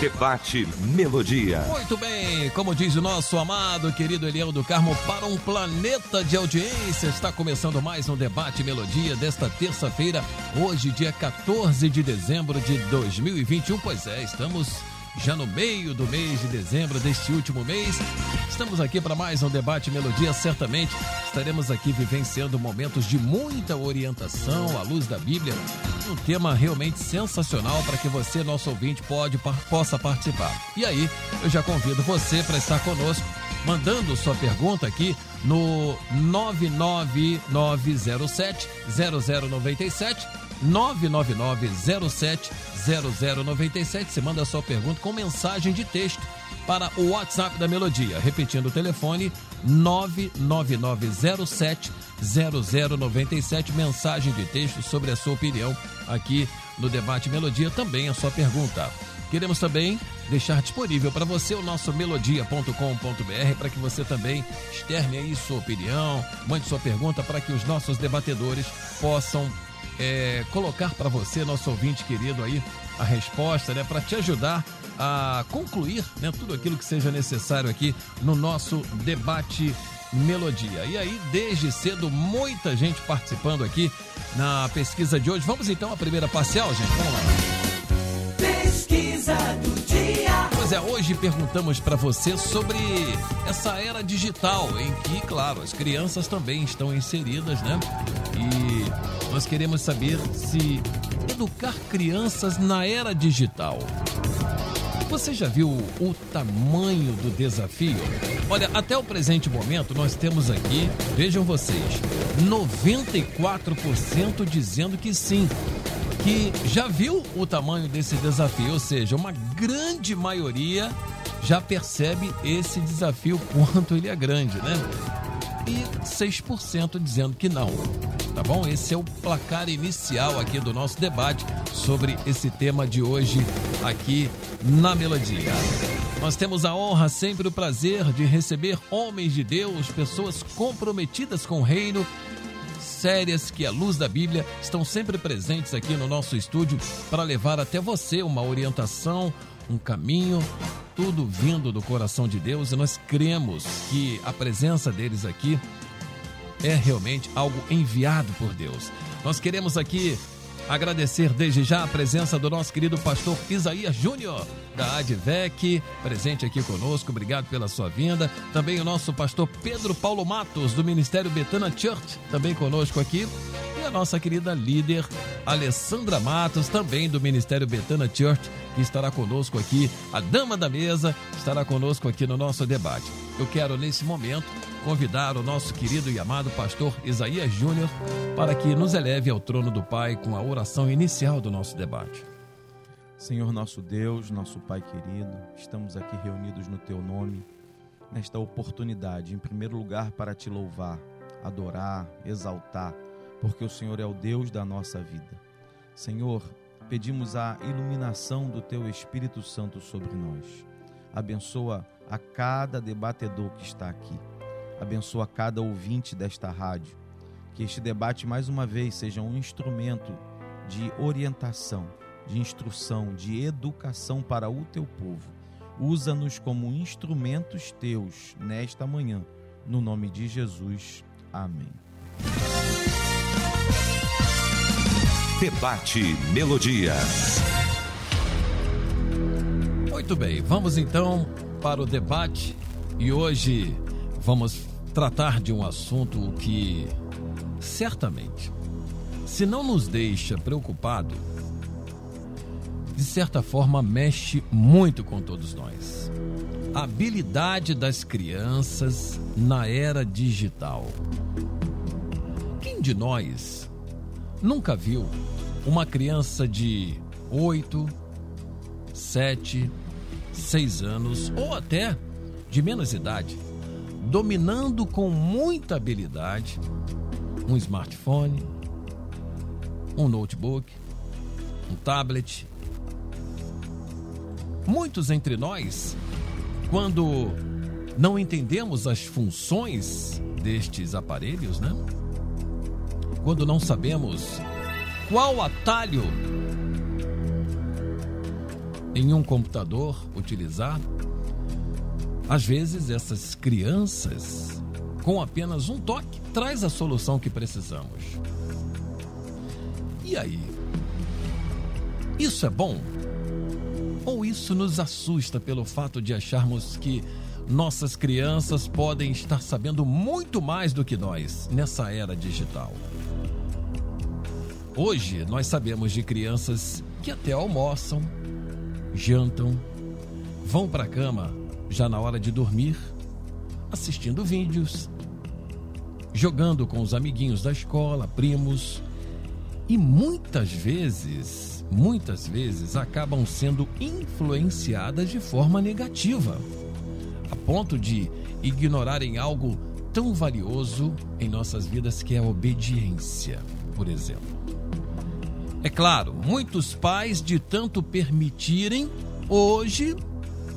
Debate Melodia. Muito bem, como diz o nosso amado querido Eliel do Carmo, para um planeta de audiência, está começando mais um Debate Melodia desta terça-feira, hoje, dia 14 de dezembro de 2021. Pois é, estamos já no meio do mês de dezembro deste último mês. Estamos aqui para mais um debate Melodia. Certamente estaremos aqui vivenciando momentos de muita orientação à luz da Bíblia. Um tema realmente sensacional para que você, nosso ouvinte, pode, possa participar. E aí, eu já convido você para estar conosco, mandando sua pergunta aqui no 99907 0097 99907 0097. Você manda sua pergunta com mensagem de texto para o WhatsApp da Melodia. Repetindo o telefone 99907 0097. Mensagem de texto sobre a sua opinião aqui no Debate Melodia. Também a sua pergunta. Queremos também deixar disponível para você o nosso melodia.com.br para que você também externe aí sua opinião, mande sua pergunta para que os nossos debatedores possam é, colocar para você, nosso ouvinte querido aí, a resposta, né, para te ajudar a concluir né, tudo aquilo que seja necessário aqui no nosso debate Melodia. E aí, desde cedo, muita gente participando aqui na pesquisa de hoje. Vamos então à primeira parcial, gente? Vamos lá. Pesquisa do dia. Pois é, hoje perguntamos para você sobre essa era digital, em que, claro, as crianças também estão inseridas, né? E nós queremos saber se educar crianças na era digital. Você já viu o tamanho do desafio? Olha, até o presente momento nós temos aqui, vejam vocês, 94% dizendo que sim, que já viu o tamanho desse desafio, ou seja, uma grande maioria já percebe esse desafio quanto ele é grande, né? E 6% dizendo que não tá bom? Esse é o placar inicial aqui do nosso debate sobre esse tema de hoje aqui na Melodia. Nós temos a honra, sempre o prazer de receber homens de Deus, pessoas comprometidas com o reino, sérias que, à luz da Bíblia, estão sempre presentes aqui no nosso estúdio para levar até você uma orientação, um caminho, tudo vindo do coração de Deus e nós cremos que a presença deles aqui é realmente algo enviado por Deus. Nós queremos aqui agradecer desde já a presença do nosso querido pastor Isaías Júnior, da Advec, presente aqui conosco. Obrigado pela sua vinda. Também o nosso pastor Pedro Paulo Matos, do Ministério Betana Church, também conosco aqui. E a nossa querida líder Alessandra Matos, também do Ministério Betana Church, que estará conosco aqui. A dama da mesa estará conosco aqui no nosso debate. Eu quero, nesse momento, convidar o nosso querido e amado pastor Isaías Júnior para que nos eleve ao trono do Pai com a oração inicial do nosso debate. Senhor nosso Deus, nosso Pai querido, estamos aqui reunidos no Teu nome, nesta oportunidade, em primeiro lugar, para te louvar, adorar, exaltar, porque o Senhor é o Deus da nossa vida. Senhor, pedimos a iluminação do Teu Espírito Santo sobre nós. Abençoa a cada debatedor que está aqui abençoa cada ouvinte desta rádio. Que este debate, mais uma vez, seja um instrumento de orientação, de instrução, de educação para o teu povo. Usa-nos como instrumentos teus nesta manhã. No nome de Jesus. Amém. Debate Melodia. Muito bem, vamos então para o debate e hoje vamos tratar de um assunto que certamente, se não nos deixa preocupado, de certa forma mexe muito com todos nós. A habilidade das crianças na era digital. Quem de nós nunca viu uma criança de 8, 7, 6 anos ou até de menos idade dominando com muita habilidade um smartphone, um notebook, um tablet. Muitos entre nós, quando não entendemos as funções destes aparelhos, né? Quando não sabemos qual atalho em um computador utilizar, às vezes essas crianças, com apenas um toque, traz a solução que precisamos. E aí? Isso é bom? Ou isso nos assusta pelo fato de acharmos que nossas crianças podem estar sabendo muito mais do que nós nessa era digital? Hoje nós sabemos de crianças que até almoçam, jantam, vão para a cama já na hora de dormir, assistindo vídeos, jogando com os amiguinhos da escola, primos, e muitas vezes, muitas vezes acabam sendo influenciadas de forma negativa, a ponto de ignorarem algo tão valioso em nossas vidas que é a obediência, por exemplo. É claro, muitos pais, de tanto permitirem, hoje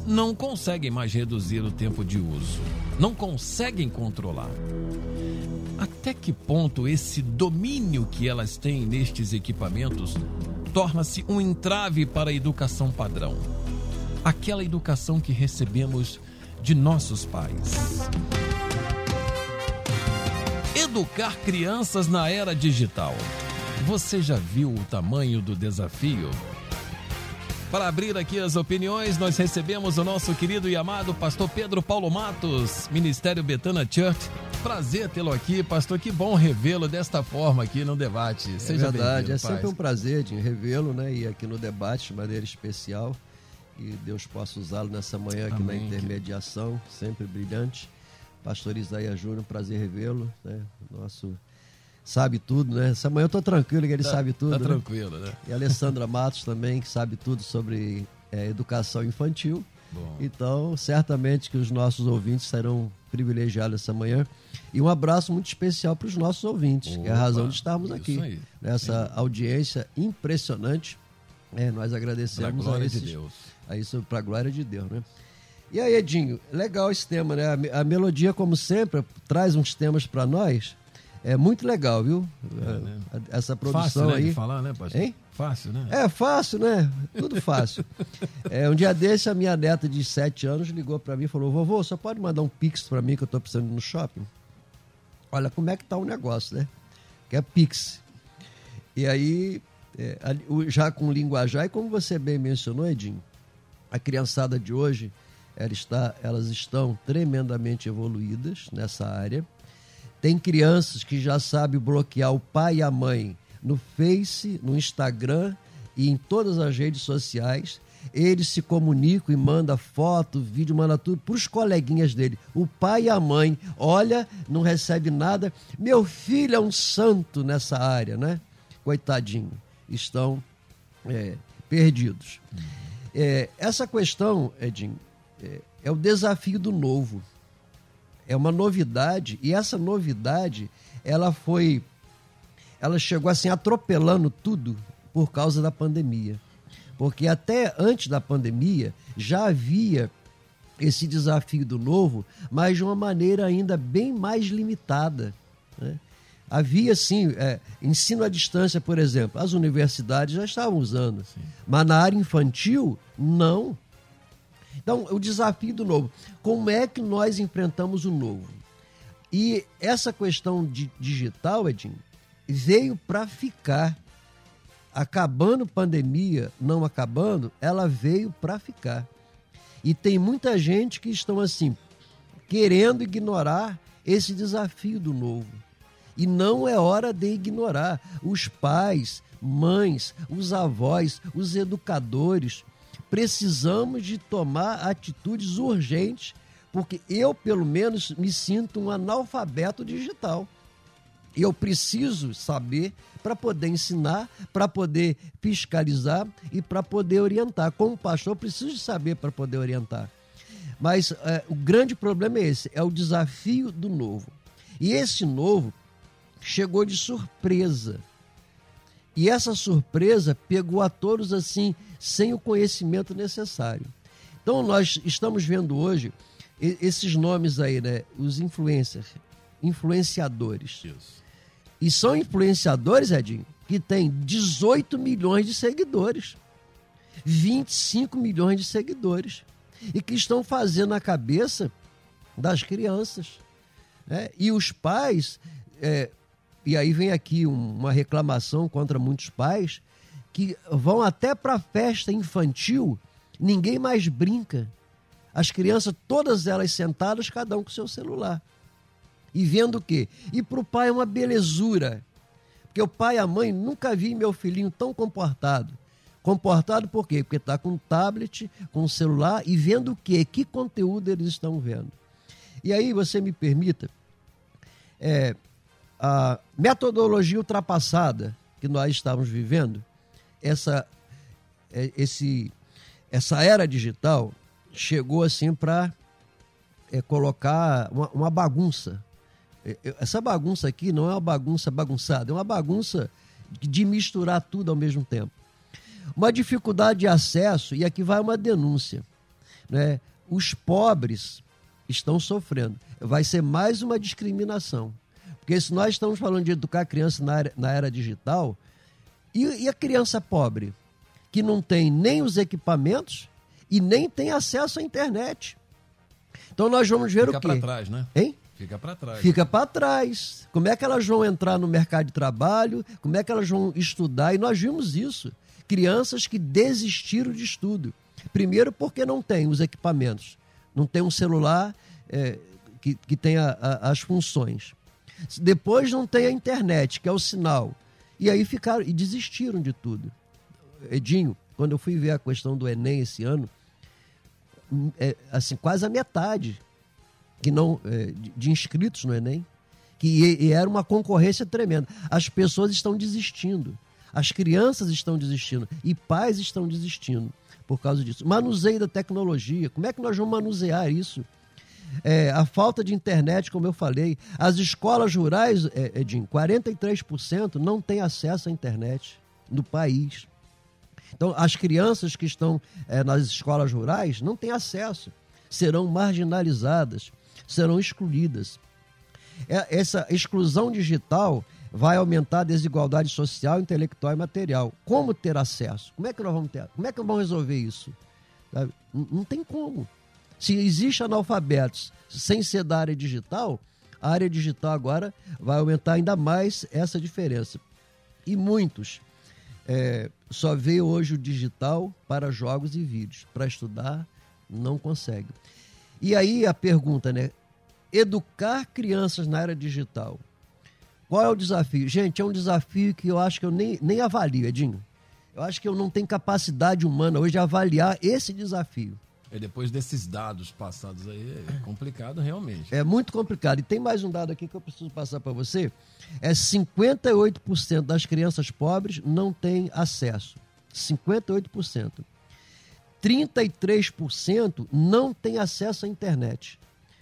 não conseguem mais reduzir o tempo de uso, não conseguem controlar. Até que ponto esse domínio que elas têm nestes equipamentos torna-se um entrave para a educação padrão? Aquela educação que recebemos de nossos pais. Educar crianças na era digital. Você já viu o tamanho do desafio? Para abrir aqui as opiniões, nós recebemos o nosso querido e amado pastor Pedro Paulo Matos, Ministério Betana Church. Prazer tê-lo aqui, pastor. Que bom revê-lo desta forma aqui no debate. Seja é verdade, é sempre um prazer de revê-lo, né? E aqui no debate de maneira especial. E Deus possa usá-lo nessa manhã aqui Amém. na intermediação, sempre brilhante. Pastor Isaías Júnior, prazer revê-lo, né? Nosso sabe tudo, né? Essa manhã eu tô tranquilo que ele tá, sabe tudo. Tá né? tranquilo, né? E a Alessandra Matos também, que sabe tudo sobre é, educação infantil. Bom. Então, certamente que os nossos ouvintes serão privilegiados essa manhã. E um abraço muito especial para os nossos ouvintes, Opa, que é a razão de estarmos aqui. Aí. Nessa Sim. audiência impressionante. É, nós agradecemos a, esses, de Deus. a isso para a glória de Deus, né? E aí, Edinho, legal esse tema, né? A, a melodia, como sempre, traz uns temas para nós é muito legal, viu? É, né? Essa produção fácil, né, aí. De falar, né, pastor? Hein? Fácil, né? É fácil, né? Tudo fácil. é, um dia desse, a minha neta de 7 anos ligou para mim e falou: Vovô, só pode mandar um pix para mim que eu tô precisando ir no shopping? Olha como é que tá o negócio, né? Que é pix. E aí, é, já com linguajar, e como você bem mencionou, Edinho, a criançada de hoje, ela está, elas estão tremendamente evoluídas nessa área tem crianças que já sabem bloquear o pai e a mãe no Face, no Instagram e em todas as redes sociais. Eles se comunicam e manda foto, vídeo, manda tudo para os coleguinhas dele. O pai e a mãe, olha, não recebe nada. Meu filho é um santo nessa área, né? Coitadinho, estão é, perdidos. É, essa questão, Edinho, é, é o desafio do novo é uma novidade e essa novidade ela foi ela chegou assim atropelando tudo por causa da pandemia. Porque até antes da pandemia já havia esse desafio do novo, mas de uma maneira ainda bem mais limitada. Né? Havia, sim, é, ensino à distância, por exemplo, as universidades já estavam usando, sim. mas na área infantil, não. Então, o desafio do novo. Como é que nós enfrentamos o novo? E essa questão de digital, Edinho, veio para ficar. Acabando pandemia, não acabando, ela veio para ficar. E tem muita gente que estão assim, querendo ignorar esse desafio do novo. E não é hora de ignorar. Os pais, mães, os avós, os educadores, precisamos de tomar atitudes urgentes, porque eu, pelo menos, me sinto um analfabeto digital. Eu preciso saber para poder ensinar, para poder fiscalizar e para poder orientar. Como pastor, eu preciso saber para poder orientar. Mas é, o grande problema é esse: é o desafio do novo. E esse novo chegou de surpresa. E essa surpresa pegou a todos assim, sem o conhecimento necessário. Então nós estamos vendo hoje esses nomes aí, né? Os influencers, influenciadores. Isso. E são influenciadores, Edinho, que têm 18 milhões de seguidores, 25 milhões de seguidores, e que estão fazendo a cabeça das crianças. né? E os pais, é, e aí vem aqui um- uma reclamação contra muitos pais, que vão até para festa infantil, ninguém mais brinca. As crianças, todas elas sentadas, cada um com seu celular. E vendo o quê? E para o pai é uma belezura. Porque o pai e a mãe nunca vi meu filhinho tão comportado. Comportado por quê? Porque está com tablet, com celular e vendo o quê? Que conteúdo eles estão vendo. E aí, você me permita, é, a metodologia ultrapassada que nós estamos vivendo, essa, é, esse, essa era digital chegou assim para colocar uma, uma bagunça. É, é, Essa bagunça aqui não é uma bagunça bagunçada, é uma bagunça de misturar tudo ao mesmo tempo. Uma dificuldade de acesso, e aqui vai uma denúncia. Né? Os pobres estão sofrendo. Vai ser mais uma discriminação. Porque se nós estamos falando de educar criança na na era digital, e, e a criança pobre, que não tem nem os equipamentos e nem tem acesso à internet. Então nós vamos ver Fica o quê? para trás, né? Hein? Fica para trás. Fica para trás. Como é que elas vão entrar no mercado de trabalho? Como é que elas vão estudar? E nós vimos isso. Crianças que desistiram de estudo. Primeiro, porque não tem os equipamentos. Não tem um celular é, que, que tenha a- as funções. Depois, não tem a internet, que é o sinal. E aí ficaram e desistiram de tudo. Edinho, quando eu fui ver a questão do Enem esse ano, hum, é, assim, quase a metade que não é, de, inscritos no Enem, que e, e era uma concorrência tremenda. As pessoas estão desistindo, as crianças estão desistindo e pais estão desistindo por causa disso. Manuseio da tecnologia, como é que nós vamos manusear isso? É, a falta de internet, como eu falei, as escolas rurais, é, Edinho, 43% não têm acesso à internet no país. Então, as crianças que estão eh, nas escolas rurais não têm acesso, serão marginalizadas, serão excluídas. É- Essa exclusão digital vai aumentar a desigualdade social, intelectual e material. Como ter acesso? Como é que nós vamos ter? Como é que vamos resolver isso? Não tem como. Se existe analfabetos sem ser da área digital, a área digital agora vai aumentar ainda mais essa diferença. E muitos é, só vê hoje o digital para jogos e vídeos. Para estudar, não consegue. E aí a pergunta, né? Educar crianças na era digital. Qual é o desafio? Gente, é um desafio que eu acho que eu nem, nem avalio, Edinho. Eu acho que eu não tenho capacidade humana hoje de avaliar esse desafio. É depois desses dados passados aí, é complicado realmente. É muito complicado. E tem mais um dado aqui que eu preciso passar para você. É 58% das crianças pobres não têm acesso. 58%. 33% não têm acesso à internet.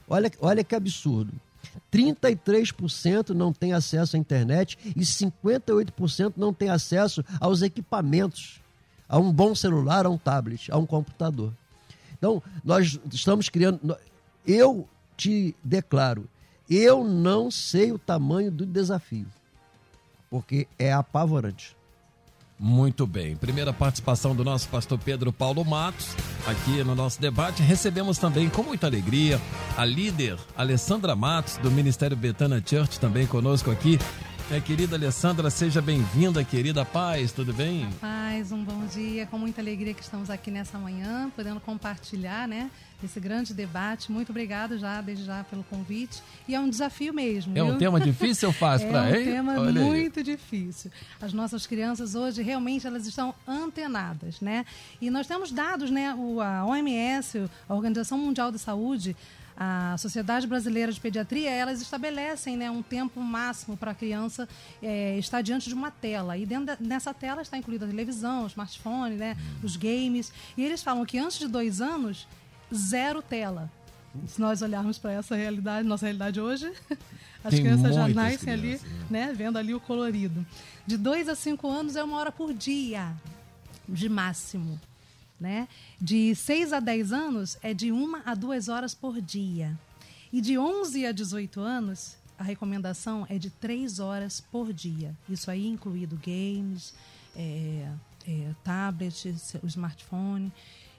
Olha, olha que absurdo. 33% não têm acesso à internet e 58% não têm acesso aos equipamentos, a um bom celular, a um tablet, a um computador. Então, nós estamos criando. Eu te declaro, eu não sei o tamanho do desafio, porque é apavorante. Muito bem. Primeira participação do nosso pastor Pedro Paulo Matos aqui no nosso debate. Recebemos também com muita alegria a líder Alessandra Matos do Ministério Betana Church também conosco aqui. Minha querida Alessandra, seja bem-vinda, querida paz, tudo bem? Paz, um bom dia. Com muita alegria que estamos aqui nessa manhã, podendo compartilhar, né, esse grande debate. Muito obrigado já, desde já, pelo convite. E é um desafio mesmo. É um viu? tema difícil ou fácil É para um hein? tema Olha aí. muito difícil. As nossas crianças hoje realmente elas estão antenadas, né? E nós temos dados, né? O, a OMS, a Organização Mundial de Saúde, a Sociedade Brasileira de Pediatria, elas estabelecem né, um tempo máximo para a criança eh, estar diante de uma tela. E dentro nessa tela está incluída a televisão, o smartphone, né, os games. E eles falam que antes de dois anos, zero tela. Se nós olharmos para essa realidade, nossa realidade hoje, As Tem crianças já nascem ali, crianças, né? Vendo ali o colorido. De 2 a 5 anos é uma hora por dia, de máximo. Né? De 6 a 10 anos é de uma a duas horas por dia. E de 11 a 18 anos, a recomendação é de 3 horas por dia. Isso aí incluído games, é, é, tablet, o smartphone.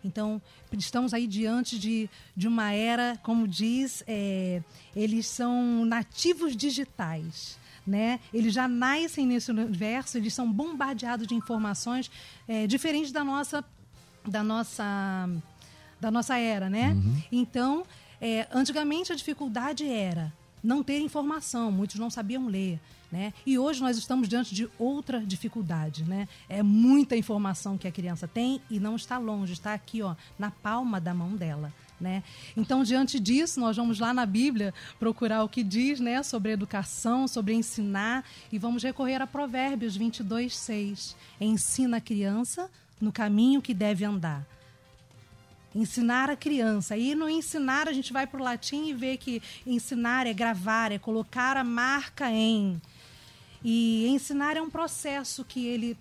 Então, estamos aí diante de, de uma era, como diz, é, eles são nativos digitais. Né? Eles já nascem nesse universo, eles são bombardeados de informações é, diferentes da nossa, da nossa, da nossa era, né? Então, é, antigamente a dificuldade era não ter informação, muitos não sabiam ler. Né? E hoje nós estamos diante de outra dificuldade. Né? É muita informação que a criança tem e não está longe, está aqui ó, na palma da mão dela. Né? Então, diante disso, nós vamos lá na Bíblia procurar o que diz né, sobre educação, sobre ensinar, e vamos recorrer a Provérbios 22, 6. Ensina a criança no caminho que deve andar. Ensinar a criança. E no ensinar, a gente vai para o latim e vê que ensinar é gravar, é colocar a marca em. E ensinar é um processo que ele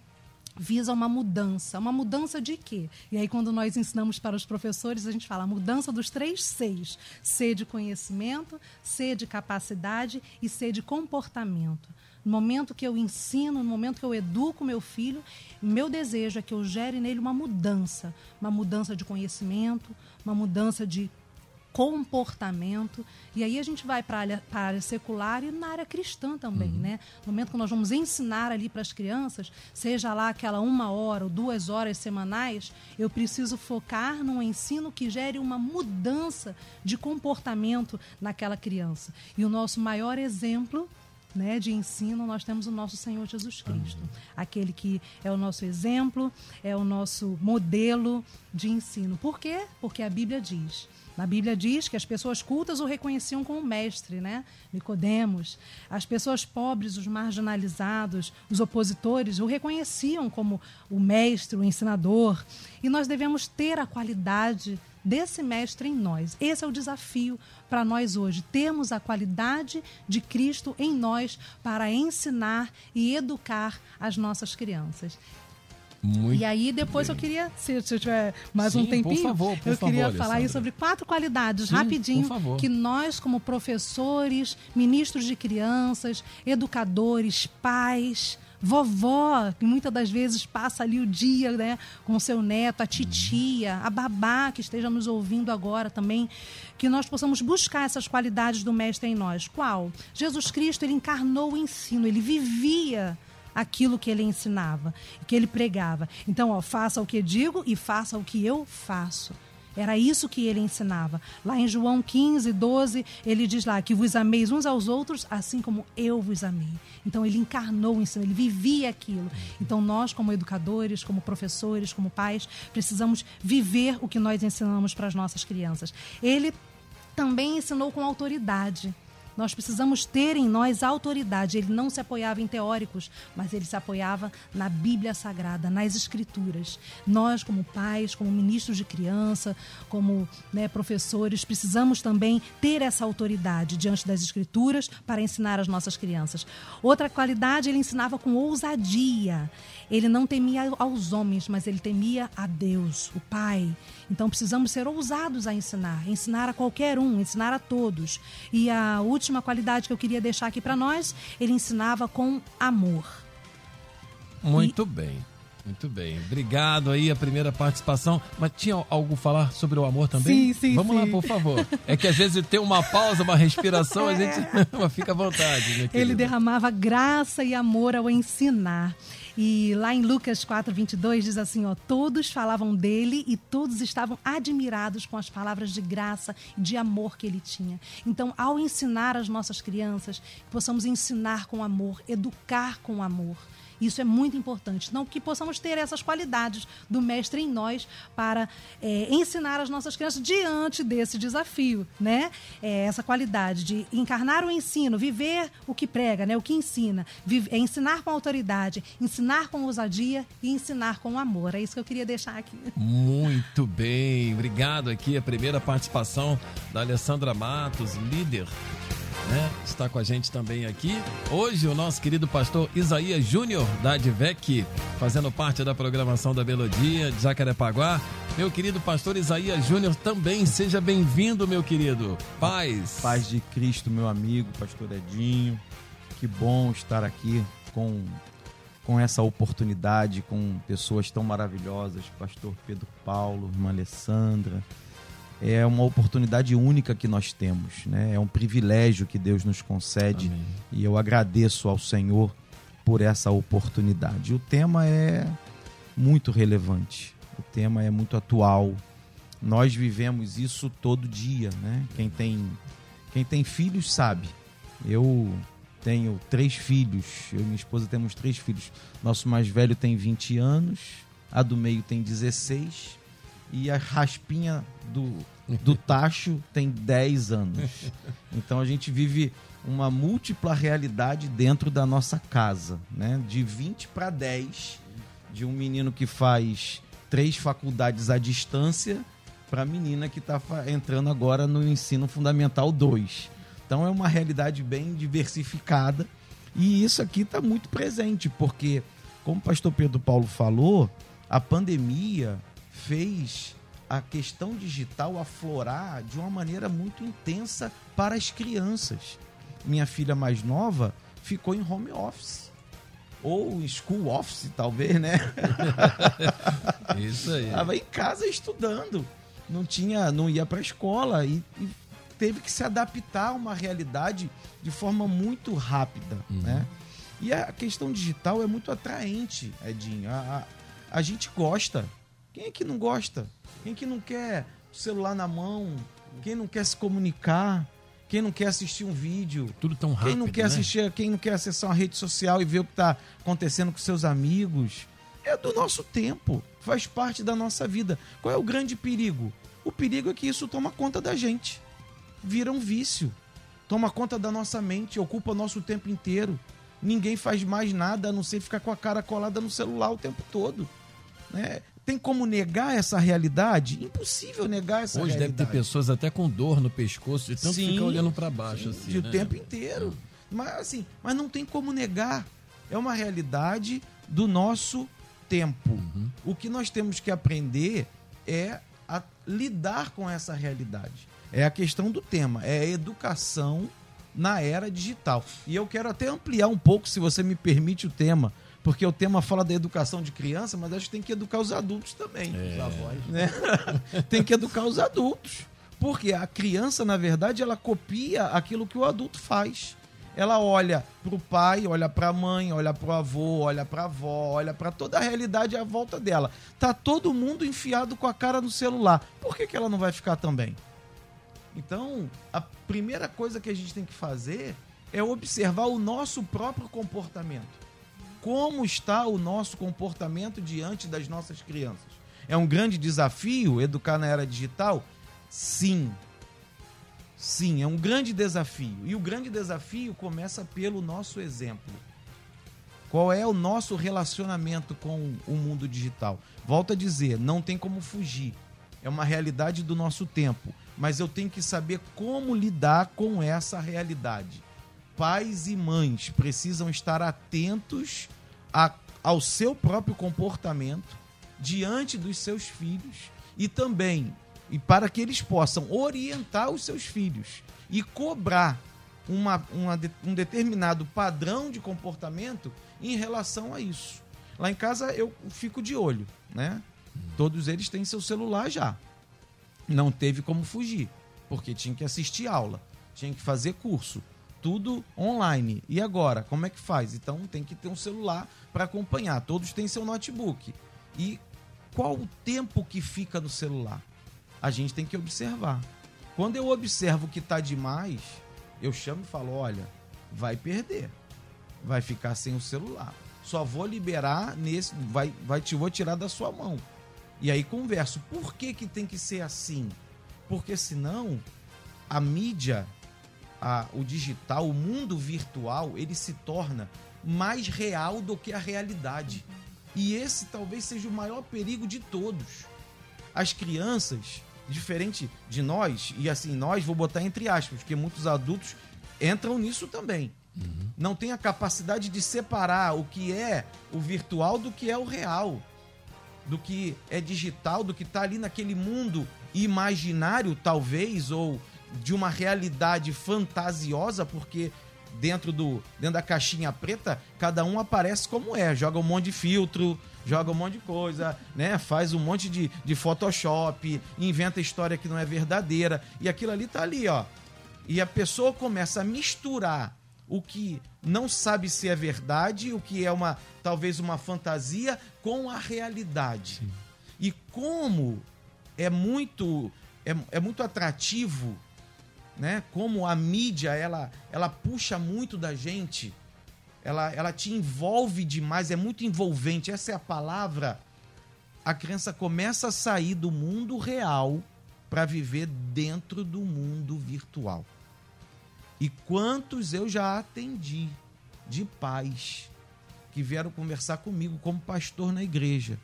visa uma mudança. Uma mudança de quê? E aí, quando nós ensinamos para os professores, a gente fala a mudança dos três Cs: C de conhecimento, C de capacidade e C de comportamento. No momento que eu ensino, no momento que eu educo meu filho, meu desejo é que eu gere nele uma mudança, uma mudança de conhecimento, uma mudança de comportamento. E aí a gente vai para a área, secular e na área cristã também, né? No momento que nós vamos ensinar ali para as crianças, seja lá aquela uma hora ou duas horas semanais, eu preciso focar num ensino que gere uma mudança de comportamento naquela criança. E o nosso maior exemplo né, de ensino, nós temos o nosso Senhor Jesus Cristo. Aquele que é o nosso exemplo, é o nosso modelo de ensino. Por quê? Porque a Bíblia diz. Na Bíblia diz que as pessoas cultas o reconheciam como mestre, né? Nicodemos. As pessoas pobres, os marginalizados, os opositores o reconheciam como o mestre, o ensinador. E nós devemos ter a qualidade desse mestre em nós. Esse é o desafio para nós hoje, termos a qualidade de Cristo em nós para ensinar e educar as nossas crianças. Muito E aí, depois bem. eu queria, se, eu tiver mais Sim, um por tempinho, favor, por eu queria favor, falar aí sobre quatro qualidades, Sim, rapidinho, por que nós, como professores, ministros de crianças, educadores, pais, vovó, que muitas das vezes passa ali o dia né, com seu neto, a titia, a babá que esteja nos ouvindo agora também, que nós possamos buscar essas qualidades do mestre em nós. Qual? Jesus Cristo, ele encarnou o ensino, ele vivia aquilo que ele ensinava, que ele pregava. Então, ó, faça o que digo e faça o que eu faço. Era isso que ele ensinava. Lá em João 15, 12, ele diz lá que vos ameis uns aos outros, assim como eu vos amei. Então ele encarnou o ensino, ele vivia aquilo. Então nós, como educadores, como professores, como pais, precisamos viver o que nós ensinamos para as nossas crianças. Ele também ensinou com autoridade. Nós precisamos ter em nós autoridade. Ele não se apoiava em teóricos, mas ele se apoiava na Bíblia Sagrada, nas Escrituras. Nós, como pais, como ministros de criança, como né, professores, precisamos também ter essa autoridade diante das Escrituras para ensinar as nossas crianças. Outra qualidade, ele ensinava com ousadia. Ele não temia aos homens, mas ele temia a Deus, o Pai. Então precisamos ser ousados a ensinar, ensinar a qualquer um, ensinar a todos. E a última qualidade que eu queria deixar aqui para nós, ele ensinava com amor. Muito bem. Muito bem. Obrigado aí a primeira participação. Mas tinha algo a falar sobre o amor também? Sim, sim, Vamos lá, sim. por favor. É que às vezes tem uma pausa, uma respiração, a gente fica à vontade. Minha Ele derramava graça e amor ao ensinar. E lá em Lucas 4, 22 diz assim: ó, todos falavam dele e todos estavam admirados com as palavras de graça e de amor que ele tinha. Então, ao ensinar as nossas crianças, possamos ensinar com amor, educar com amor. Isso é muito importante. Não que possamos ter essas qualidades do mestre em nós para é, ensinar as nossas crianças diante desse desafio, né? É, essa qualidade de encarnar o ensino, viver o que prega, né? O que ensina, é ensinar com autoridade, ensinar com ousadia e ensinar com amor. É isso que eu queria deixar aqui. Muito bem. Obrigado aqui a primeira participação da Alessandra Matos, líder né, está com a gente também aqui. Hoje o nosso querido pastor Isaías Júnior da Advec, fazendo parte da programação da Melodia de Jacarepaguá. Meu querido pastor Isaías Júnior também, seja bem-vindo, meu querido. Paz. Paz de Cristo, meu amigo, pastor Edinho. Que bom estar aqui com com essa oportunidade, com pessoas tão maravilhosas, pastor Pedro Paulo, irmã Alessandra. É uma oportunidade única que nós temos, né? É um privilégio que Deus nos concede Amém. e eu agradeço ao Senhor por essa oportunidade. O tema é muito relevante, o tema é muito atual. Nós vivemos isso todo dia, né? Quem tem, quem tem filhos sabe. Eu tenho três filhos, eu e minha esposa temos três filhos. Nosso mais velho tem 20 anos, a do meio tem 16 e a raspinha do, do tacho tem 10 anos. Então a gente vive uma múltipla realidade dentro da nossa casa, né? De 20 para 10, de um menino que faz três faculdades à distância para a menina que está entrando agora no ensino fundamental 2. Então é uma realidade bem diversificada e isso aqui está muito presente, porque, como o pastor Pedro Paulo falou, a pandemia fez a questão digital aflorar de uma maneira muito intensa para as crianças. Minha filha mais nova ficou em home office. Ou school office, talvez, né? Isso aí. Estava em casa estudando. Não tinha, não ia para a escola e, e teve que se adaptar a uma realidade de forma muito rápida, né? E a questão digital é muito atraente, Edinho. A, a, a gente gosta. Quem é que não gosta? Quem que não quer o celular na mão? Quem não quer se comunicar? Quem não quer assistir um vídeo? Tudo tão rápido, Quem não quer né? assistir, quem não quer acessar uma rede social e ver o que está acontecendo com seus amigos? É do nosso tempo, faz parte da nossa vida. Qual é o grande perigo? O perigo é que isso toma conta da gente. Vira um vício. Toma conta da nossa mente, ocupa nosso tempo inteiro. Ninguém faz mais nada a não ser ficar com a cara colada no celular o tempo todo. Né? Tem como negar essa realidade? Impossível negar essa Hoje deve realidade. ter pessoas até com dor no pescoço de tanto Sim, ficar olhando para baixo Sim, assim, de o né? tempo inteiro. Mas assim, mas não tem como negar. É uma realidade do nosso tempo. Uhum. O que nós temos que aprender é a lidar com essa realidade. É a questão do tema, é a educação na era digital. E eu quero até ampliar um pouco, se você me permite, o tema, porque o tema fala da educação de criança, mas acho que tem que educar os adultos também. É. Os avós, né? tem que educar os adultos. Porque a criança, na verdade, ela copia aquilo que o adulto faz. Ela olha para o pai, olha para a mãe, olha para o avô, olha para a avó, olha para toda a realidade à volta dela. Tá todo mundo enfiado com a cara no celular. Por que, que ela não vai ficar também? Então, a primeira coisa que a gente tem que fazer é observar o nosso próprio comportamento. Como está o nosso comportamento diante das nossas crianças? É um grande desafio educar na era digital? Sim. Sim, é um grande desafio. E o grande desafio começa pelo nosso exemplo. Qual é o nosso relacionamento com o mundo digital? Volto a dizer, não tem como fugir. É uma realidade do nosso tempo. Mas eu tenho que saber como lidar com essa realidade. Pais e mães precisam estar atentos a- ao seu próprio comportamento diante dos seus filhos e também e para que eles possam orientar os seus filhos e cobrar uma, uma um determinado padrão de comportamento em relação a isso. Lá em casa eu fico de olho, né? Todos eles têm seu celular já. Não teve como fugir, porque tinha que assistir aula, tinha que fazer curso, tudo online. E agora, como é que faz? Então tem que ter um celular para acompanhar. Todos têm seu notebook. E qual o tempo que fica no celular? A gente tem que observar. Quando eu observo que está demais, eu chamo e falo: olha, vai perder, vai ficar sem o celular. Só vou liberar nesse, vai, vai te vou tirar da sua mão. E aí converso. Por que, que tem que ser assim? Porque senão a mídia, a- o digital, o mundo virtual, ele se torna mais real do que a realidade. E esse talvez seja o maior perigo de todos. As crianças, diferente de nós, e assim, nós vou botar entre aspas, porque muitos adultos entram nisso também. Não tem a capacidade de separar o que é o virtual do que é o real, do que é digital, do que está ali naquele mundo imaginário, talvez, ou de uma realidade fantasiosa, porque dentro do dentro da caixinha preta, cada um aparece como é, joga um monte de filtro, joga um monte de coisa, né? Faz um monte de, de Photoshop, inventa história que não é verdadeira, e aquilo ali tá ali, ó. E a pessoa começa a misturar o que não sabe se é verdade, o que é uma talvez uma fantasia com a realidade. E como é muito é, é muito atrativo, né? Como a mídia ela ela puxa muito da gente, ela ela te envolve demais, é muito envolvente. Essa é a palavra. A criança começa a sair do mundo real para viver dentro do mundo virtual. E quantos eu já atendi de pais que vieram conversar comigo como pastor na igreja.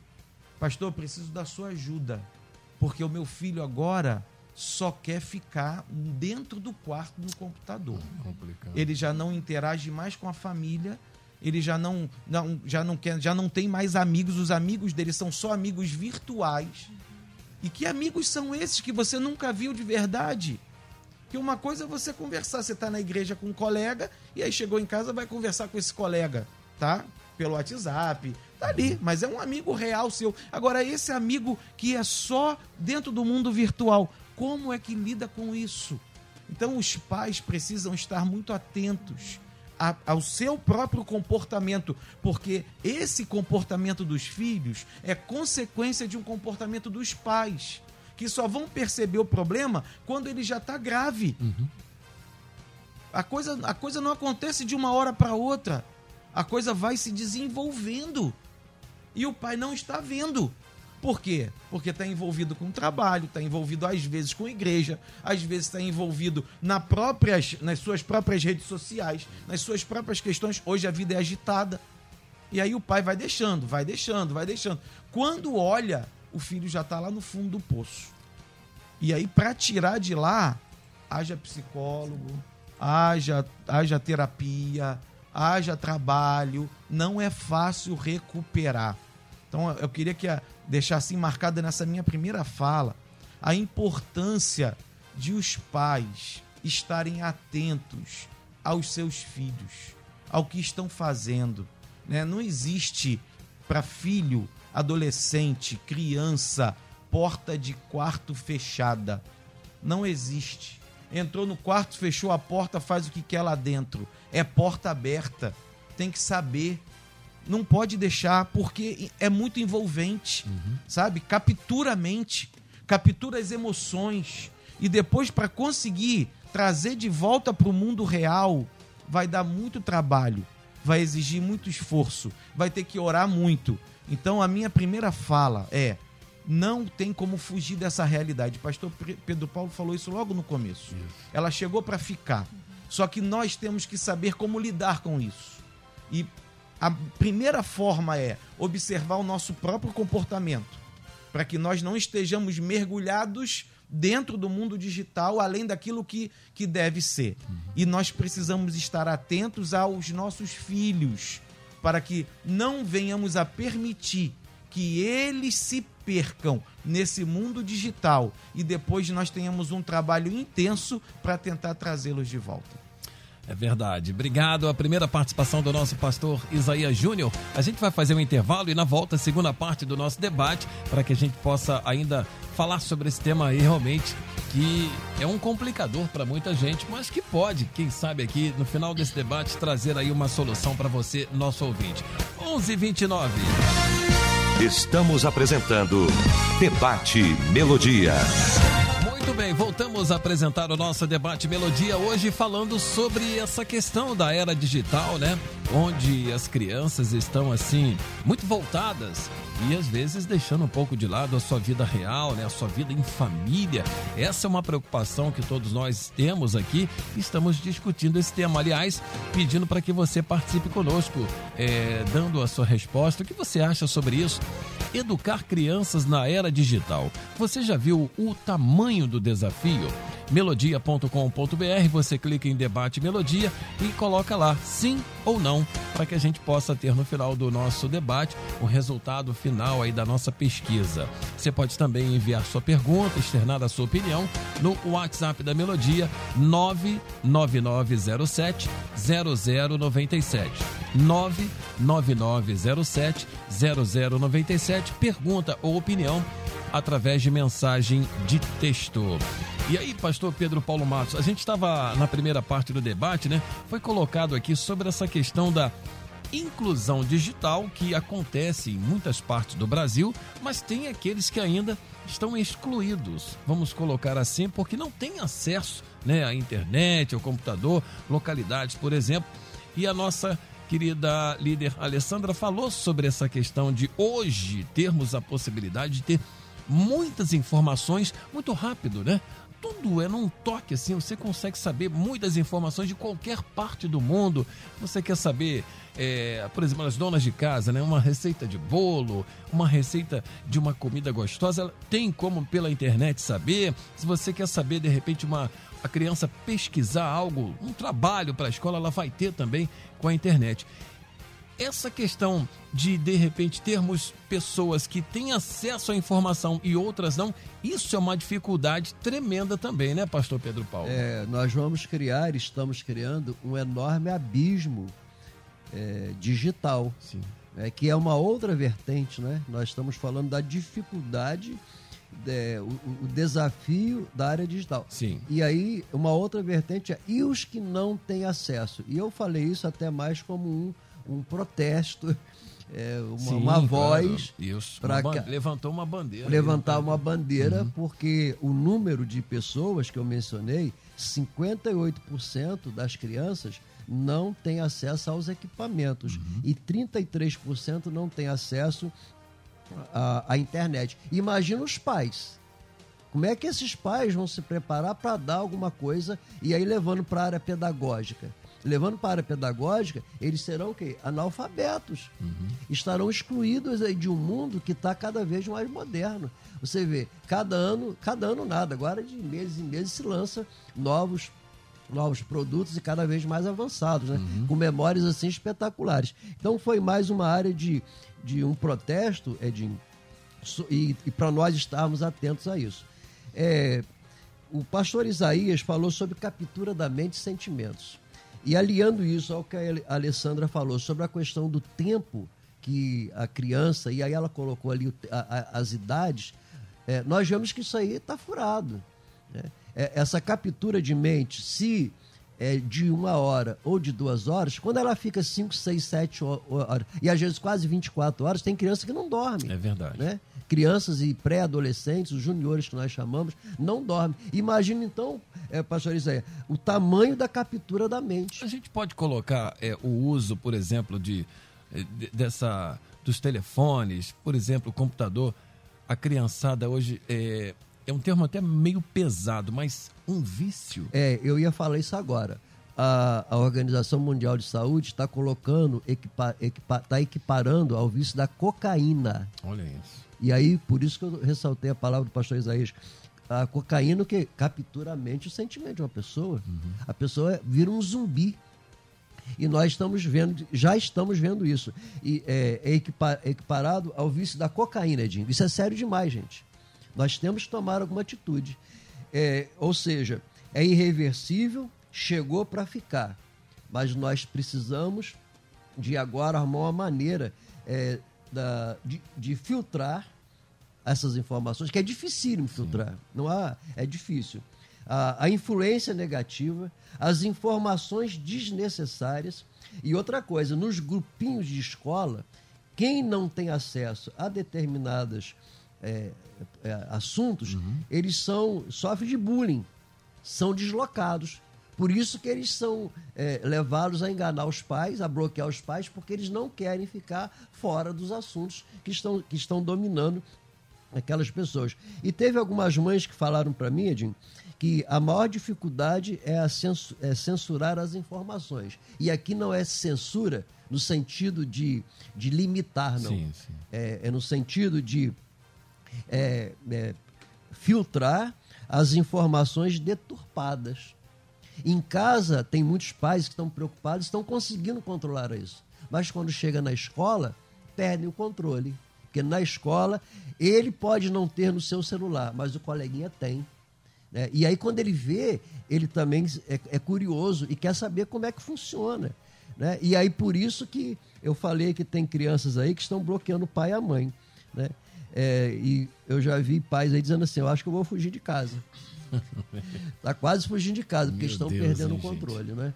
Pastor, eu preciso da sua ajuda, porque o meu filho agora só quer ficar dentro do quarto do computador. Complicado. Ele já não interage mais com a família, ele já não, não, já não quer, já não tem mais amigos, os amigos dele são só amigos virtuais. E que amigos são esses que você nunca viu de verdade? Que uma coisa é você conversar, você está na igreja com um colega e aí chegou em casa vai conversar com esse colega, tá? Pelo WhatsApp, tá ali, mas é um amigo real seu. Agora esse amigo que é só dentro do mundo virtual, como é que lida com isso? Então os pais precisam estar muito atentos a- ao seu próprio comportamento, porque esse comportamento dos filhos é consequência de um comportamento dos pais, que só vão perceber o problema quando ele já está grave. A coisa, a coisa não acontece de uma hora para outra. A coisa vai se desenvolvendo. E o pai não está vendo. Por quê? Porque está envolvido com trabalho, está envolvido às vezes com igreja, às vezes está envolvido na próprias, nas suas próprias redes sociais, nas suas próprias questões. Hoje a vida é agitada. E aí o pai vai deixando, vai deixando, vai deixando. Quando olha, o filho já está lá no fundo do poço. E aí, para tirar de lá, haja psicólogo, haja, haja terapia, haja trabalho. Não é fácil recuperar. Então, eu queria que a, deixar assim marcada nessa minha primeira fala a importância de os pais estarem atentos aos seus filhos, ao que estão fazendo. né? Não existe para filho, adolescente, criança, porta de quarto fechada. Não existe. Entrou no quarto, fechou a porta, faz o que quer lá dentro. É porta aberta. Tem que saber. Não pode deixar, porque é muito envolvente, sabe? Captura a mente, captura as emoções. E depois, para conseguir trazer de volta para o mundo real, vai dar muito trabalho, vai exigir muito esforço, vai ter que orar muito. Então, a minha primeira fala é: não tem como fugir dessa realidade. Pastor Pedro Paulo falou isso logo no começo. Ela chegou para ficar. Só que nós temos que saber como lidar com isso. E a primeira forma é observar o nosso próprio comportamento, para que nós não estejamos mergulhados dentro do mundo digital, além daquilo que, que deve ser. E nós precisamos estar atentos aos nossos filhos, para que não venhamos a permitir que eles se percam nesse mundo digital e depois nós tenhamos um trabalho intenso para tentar trazê-los de volta. É verdade. Obrigado. A primeira participação do nosso pastor Isaías Júnior. A gente vai fazer um intervalo e na volta, a segunda parte do nosso debate, para que a gente possa ainda falar sobre esse tema aí realmente que é um complicador para muita gente, mas que pode, quem sabe aqui no final desse debate trazer aí uma solução para você, nosso ouvinte. 11:29. Estamos apresentando Debate Melodia. Muito bem, voltamos a apresentar o nosso debate Melodia hoje falando sobre essa questão da era digital, né? Onde as crianças estão assim muito voltadas e às vezes deixando um pouco de lado a sua vida real, né? A sua vida em família. Essa é uma preocupação que todos nós temos aqui estamos discutindo esse tema. Aliás, pedindo para que você participe conosco, é, dando a sua resposta. O que você acha sobre isso? Educar crianças na era digital. Você já viu o tamanho do desafio? melodia.com.br, você clica em debate melodia e coloca lá sim ou não, para que a gente possa ter no final do nosso debate o resultado final aí da nossa pesquisa. Você pode também enviar sua pergunta, externar a sua opinião no WhatsApp da Melodia 99907 0097. 99907 0097. Pergunta ou opinião através de mensagem de texto. E aí, pastor Pedro Paulo Matos, a gente estava na primeira parte do debate, né? Foi colocado aqui sobre essa questão da inclusão digital que acontece em muitas partes do Brasil, mas tem aqueles que ainda estão excluídos, vamos colocar assim, porque não têm acesso né, à internet, ao computador, localidades, por exemplo. E a nossa querida líder Alessandra falou sobre essa questão de hoje termos a possibilidade de ter muitas informações muito rápido, né? Tudo é num toque assim, você consegue saber muitas informações de qualquer parte do mundo. Você quer saber, é, por exemplo, as donas de casa, né? Uma receita de bolo, uma receita de uma comida gostosa, tem como pela internet saber. Se você quer saber, de repente, uma a criança pesquisar algo, um trabalho para a escola, ela vai ter também com a internet essa questão de de repente termos pessoas que têm acesso à informação e outras não, isso é uma dificuldade tremenda também, né, Pastor Pedro Paulo? É, nós vamos criar, estamos criando um enorme abismo é, digital, Sim. é, que é uma outra vertente, né? Nós estamos falando da dificuldade, é, o, o desafio da área digital. Sim. E aí, uma outra vertente é, e os que não têm acesso? E eu falei isso até mais como um, um protesto, é, uma, Sim, uma voz ca- Levantou uma bandeira. levantar aí, né? uma bandeira, Uhum. porque o número de pessoas que eu mencionei, 58% das crianças não têm acesso aos equipamentos Uhum. e 33% não têm acesso à, à internet. Imagina os pais. Como é que esses pais vão se preparar para dar alguma coisa e aí levando para a área pedagógica? Levando para a área pedagógica, eles serão o quê? Analfabetos. Estarão excluídos aí de um mundo que está cada vez mais moderno. Você vê, cada ano, cada ano nada, agora de meses em meses se lança novos novos produtos e cada vez mais avançados, né? Com memórias assim espetaculares. Então foi mais uma área de, de um protesto, Edinho, e, e para nós estarmos atentos a isso. É, o pastor Isaías falou sobre captura da mente e sentimentos. E aliando isso ao que a Ale- a Alessandra falou sobre a questão do tempo que a criança, e aí ela colocou ali a- a- as idades, é, nós vemos que isso aí está furado. né? É, essa captura de mente, se é de uma hora ou de duas horas, quando ela fica 5, 6, 7 horas, e às vezes quase 24 horas, tem criança que não dorme É verdade. né? Crianças e pré-adolescentes, os juniores que nós chamamos, não dormem. Imagina então, é, pastor Isaías, o tamanho da captura da mente. A gente pode colocar é, o uso, por exemplo, de, eh, de- dessa dos telefones, por exemplo, o computador. A criançada hoje é, é um termo até meio pesado, mas um vício. É, eu ia falar isso agora. A, a Organização Mundial de Saúde está colocando, equipa, equipa, tá equiparando ao vício da cocaína. Olha isso. E aí, por isso que eu ressaltei a palavra do pastor Isaías. A cocaína que captura a mente e o sentimento de uma pessoa. A pessoa vira um zumbi. E nós estamos vendo, já estamos vendo isso. E é, é equipa- equiparado ao vício da cocaína, Edinho. Isso é sério demais, gente. Nós temos que tomar alguma atitude. É, ou seja, é irreversível, chegou para ficar. Mas nós precisamos de agora arrumar uma maneira é, da- de, de filtrar essas informações, que é dificílimo filtrar. Não há, é difícil. A, a influência negativa, as informações desnecessárias e outra coisa, nos grupinhos de escola, quem não tem acesso a determinadas é, é, assuntos, eles são sofrem de bullying, são deslocados. Por isso que eles são é, levados a enganar os pais, a bloquear os pais, porque eles não querem ficar fora dos assuntos que estão, que estão dominando aquelas pessoas. E teve algumas mães que falaram para mim, Edinho, que a maior dificuldade é, a censu- é censurar as informações. E aqui não é censura no sentido de, de limitar, não. Sim, sim. É, é no sentido de é, é, filtrar as informações deturpadas. Em casa, tem muitos pais que estão preocupados, estão conseguindo controlar isso. Mas quando chega na escola, perdem o controle. Porque na escola, ele pode não ter no seu celular, mas o coleguinha tem. né? E aí, quando ele vê, ele também é, é curioso e quer saber como é que funciona. né? E aí, por isso que eu falei que tem crianças aí que estão bloqueando o pai e a mãe. Né? É, e eu já vi pais aí dizendo assim: eu acho que eu vou fugir de casa. Está quase fugindo de casa, porque Meu estão Deus, perdendo hein, o controle. Né?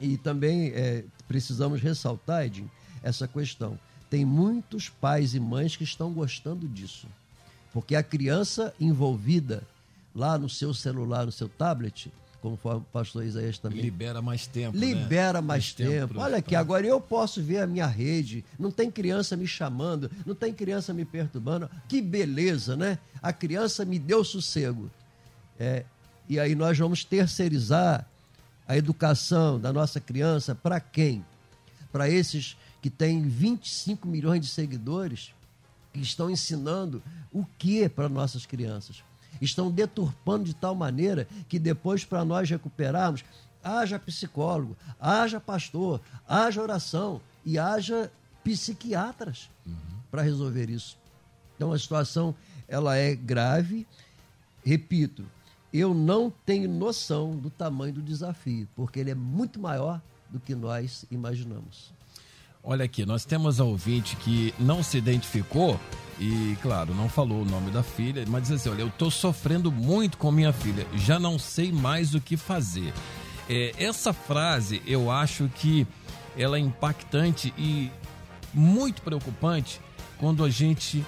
E também é, precisamos ressaltar, Edinho, essa questão. Tem muitos pais e mães que estão gostando disso. Porque a criança envolvida lá no seu celular, no seu tablet, como o pastor Isaías também Libera mais tempo. né? Libera mais tempo tempo. pra- Olha aqui, agora eu posso ver a minha rede. Não tem criança me chamando, não tem criança me perturbando. Que beleza, né? A criança me deu sossego. É, e aí nós vamos terceirizar a educação da nossa criança para quem? Para esses que têm 25 milhões de seguidores que estão ensinando o que para nossas crianças. Estão deturpando de tal maneira que depois, para nós recuperarmos, haja psicólogo, haja pastor, haja oração e haja psiquiatras para resolver isso. Então a situação ela é grave. Repito, eu não tenho noção do tamanho do desafio, porque ele é muito maior do que nós imaginamos. Olha aqui, nós temos a ouvinte que não se identificou e, claro, não falou o nome da filha, mas diz assim: olha, eu estou sofrendo muito com minha filha, já não sei mais o que fazer. É, essa frase eu acho que ela é impactante e muito preocupante quando a gente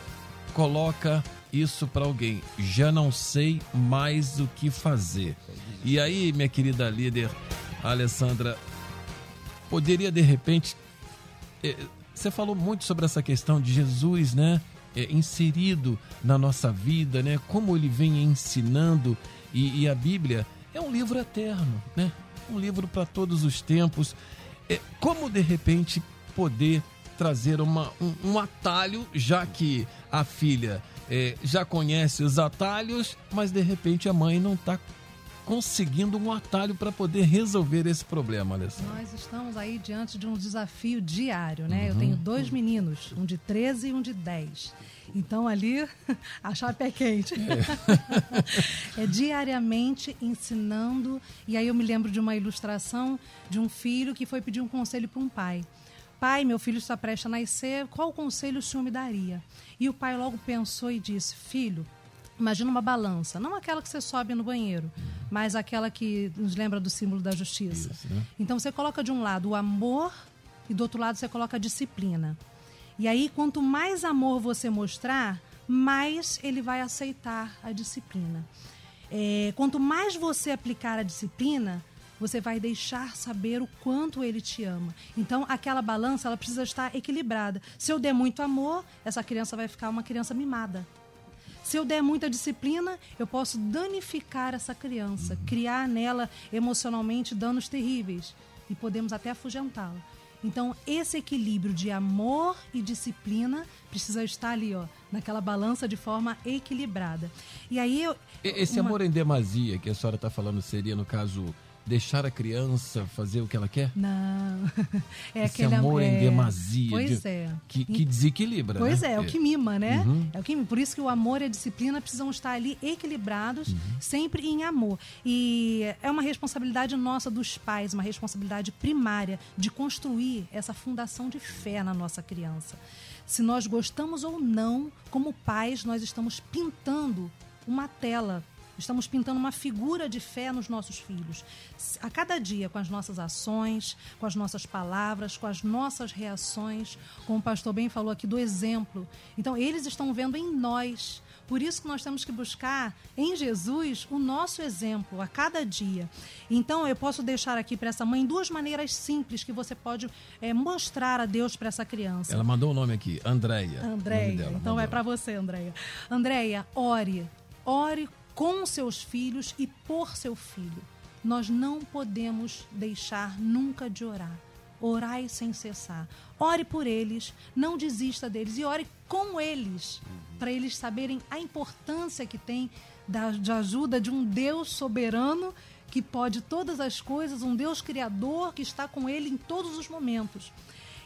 coloca isso para alguém. Já não sei mais o que fazer. E aí, minha querida líder Alessandra, poderia de repente você falou muito sobre essa questão de Jesus, né? é, inserido na nossa vida, né? Como ele vem ensinando e, e a Bíblia é um livro eterno, né? Um livro para todos os tempos. É, como de repente poder trazer uma, um, um atalho, já que a filha é, já conhece os atalhos, mas de repente a mãe não está conseguindo um atalho para poder resolver esse problema, Alessandra. Nós estamos aí diante de um desafio diário, né? Uhum. Eu tenho dois meninos, um de 13 e um de 10. Então ali a chapa é quente. É. diariamente ensinando. E aí eu me lembro de uma ilustração de um filho que foi pedir um conselho para um pai. Pai, meu filho está prestes a nascer, qual conselho o senhor me daria? E o pai logo pensou e disse: Filho, Imagina uma balança, não aquela que você sobe no banheiro, mas aquela que nos lembra do símbolo da justiça. Isso, né? Então você coloca de um lado o amor e do outro lado você coloca a disciplina. E aí, quanto mais amor você mostrar, mais ele vai aceitar a disciplina. É, quanto mais você aplicar a disciplina, você vai deixar saber o quanto ele te ama. Então, aquela balança ela precisa estar equilibrada. Se eu der muito amor, essa criança vai ficar uma criança mimada. Se eu der muita disciplina, eu posso danificar essa criança, criar nela emocionalmente danos terríveis e podemos até afugentá-la. Então, esse equilíbrio de amor e disciplina precisa estar ali, ó, naquela balança de forma equilibrada. E aí eu, Esse uma- amor em demasia que a senhora está falando seria, no caso, deixar a criança fazer o que ela quer? Não. É Esse aquele amor em é, demasia. Pois de- é. Que, que desequilibra, Pois né? é, é o que mima, né? Uhum. É o que mima. Por isso que o amor e a disciplina precisam estar ali equilibrados, Uhum. sempre em amor. E é uma responsabilidade nossa dos pais, uma responsabilidade primária de construir essa fundação de fé na nossa criança. Se nós gostamos ou não, como pais, nós estamos pintando uma tela Estamos pintando uma figura de fé nos nossos filhos. A cada dia, com as nossas ações, com as nossas palavras, com as nossas reações, como o pastor bem falou aqui do exemplo. Então, eles estão vendo em nós. Por isso que nós temos que buscar em Jesus o nosso exemplo a cada dia. Então, eu posso deixar aqui para essa mãe duas maneiras simples que você pode eh, mostrar a Deus para essa criança. Ela mandou o nome aqui, Andréia. Andréia. Então mandou. é para você, Andréia. Andréia, ore. Ore com seus filhos e por seu filho. Nós não podemos deixar nunca de orar. Orai sem cessar. Ore por eles, não desista deles e ore com eles. para eles saberem a importância que tem da, de ajuda de um Deus soberano que pode todas as coisas, um Deus criador que está com ele em todos os momentos.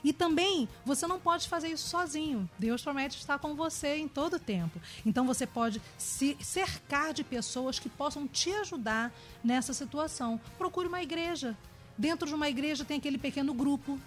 E também, você não pode fazer isso sozinho. Deus promete estar com você em todo o tempo. Então, você pode se cercar de pessoas que possam te ajudar nessa situação. Procure uma igreja. Dentro de uma igreja tem aquele pequeno grupo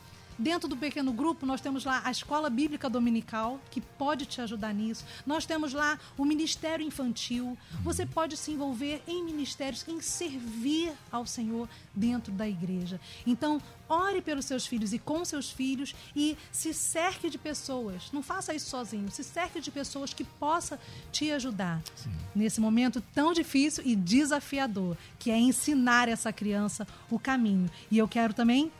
Dentro do pequeno grupo, nós temos lá a escola bíblica dominical, que pode te ajudar nisso. Nós temos lá o ministério infantil. Você pode se envolver em ministérios, em servir ao Senhor dentro da igreja. Então, ore pelos seus filhos e com seus filhos e se cerque de pessoas. Não faça isso sozinho. Se cerque de pessoas que possa te ajudar Sim. nesse momento tão difícil e desafiador, que é ensinar essa criança o caminho. E eu quero também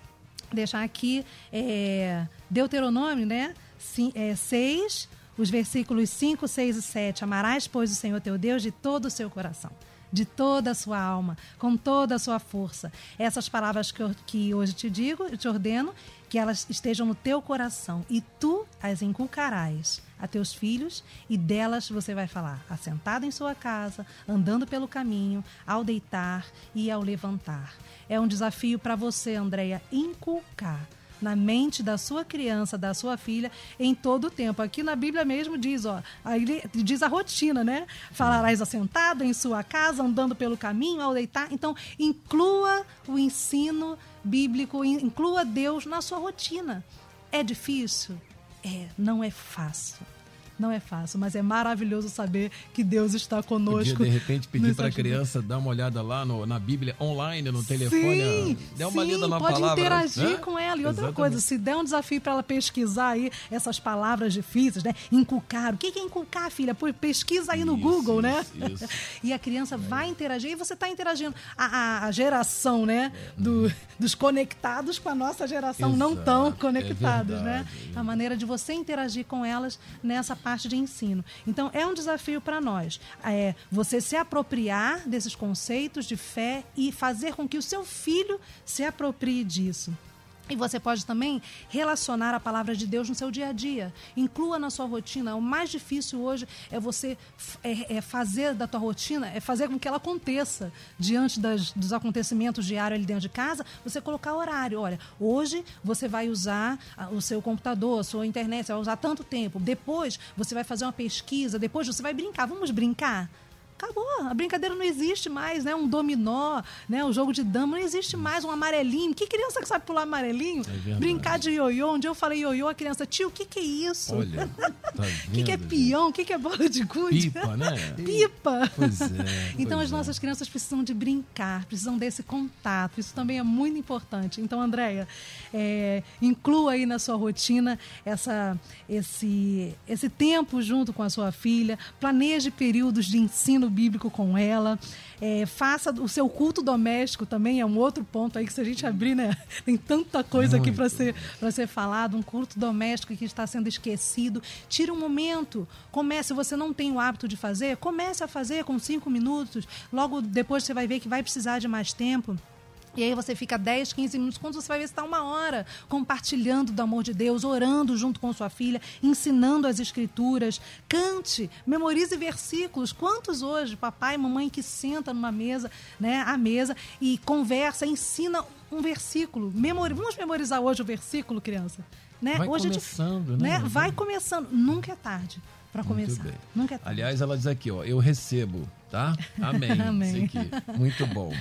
deixar aqui é, Deuteronômio, né? Sim, é, 6, os versículos 5, 6 e 7. Amarás, pois, o Senhor teu Deus de todo o seu coração, de toda a sua alma, com toda a sua força. Essas palavras que, eu, que hoje te digo, eu te ordeno, que elas estejam no teu coração e tu as inculcarás a teus filhos e delas você vai falar, assentado em sua casa, andando pelo caminho, ao deitar e ao levantar. É um desafio para você, Andréia, inculcar na mente da sua criança, da sua filha, em todo o tempo. Aqui na Bíblia mesmo diz, ó, diz a rotina, né? Falarás assentado em sua casa, andando pelo caminho, ao deitar. Então, inclua o ensino bíblico, inclua Deus na sua rotina. É difícil? É, não é fácil. Não é fácil, mas é maravilhoso saber que Deus está conosco. Podia, de repente, pedir para a criança dar uma olhada lá no, na Bíblia online, no telefone. Dê uma sim, lida na pode palavra. Pode interagir né? com ela. E outra Exatamente. coisa, se der um desafio para ela pesquisar aí essas palavras difíceis, né? Inculcar. O que é inculcar, filha? Pô, pesquisa aí no isso, Google, né? Isso. e a criança é. vai interagir e você está interagindo. A, a, geração, né? É. Do, dos conectados com a nossa geração Exato. não tão é conectados, é verdade, né? A maneira de você interagir com elas nessa parte parte de ensino. Então, é um desafio para nós. É você se apropriar desses conceitos de fé e fazer com que o seu filho se aproprie disso. E você pode também relacionar a palavra de Deus no seu dia a dia. Inclua na sua rotina. O mais difícil hoje é você é, é fazer da tua rotina, é fazer com que ela aconteça diante das, dos acontecimentos diários ali dentro de casa. Você colocar horário. Olha, hoje você vai usar o seu computador, a sua internet, você vai usar tanto tempo. Depois você vai fazer uma pesquisa. Depois você vai brincar. Vamos brincar? Acabou. A brincadeira não existe mais, né? Um dominó, né? Um jogo de dama não existe mais. Um amarelinho. Que criança que sabe pular amarelinho? É Brincar de ioiô. Um dia eu falei ioiô, a criança, tio, o que, que é isso? Olha, tá O que, que é peão? O que, que é bola de gude? Pipa, né? Pipa. Pois é. então pois as nossas é. crianças precisam de brincar, precisam desse contato. Isso também é muito importante. Então, Andréia, é, inclua aí na sua rotina essa, esse, esse tempo junto com a sua filha. Planeje períodos de ensino bíblico com ela. É, faça o seu culto doméstico também, é um outro ponto aí que se a gente abrir, né? Tem tanta coisa Muito. aqui para ser, ser falado. Um culto doméstico que está sendo esquecido. Tire um momento. Comece, se você não tem o hábito de fazer, comece a fazer com cinco minutos. Logo depois você vai ver que vai precisar de mais tempo. E aí você fica 10, 15 minutos, quando você vai ver, está uma hora compartilhando do amor de Deus, orando junto com sua filha, ensinando as escrituras. Cante, memorize versículos. Quantos hoje, papai e mamãe que senta numa mesa, né, à mesa e conversa, ensina um versículo. Memori... Vamos memorizar hoje o versículo, criança? Né? Vai hoje começando, né? né? Vai começando. Nunca é tarde para começar. Nunca é tarde. Aliás, ela diz aqui, ó, eu recebo, tá? Amém. Amém. Isso aqui. Muito bom.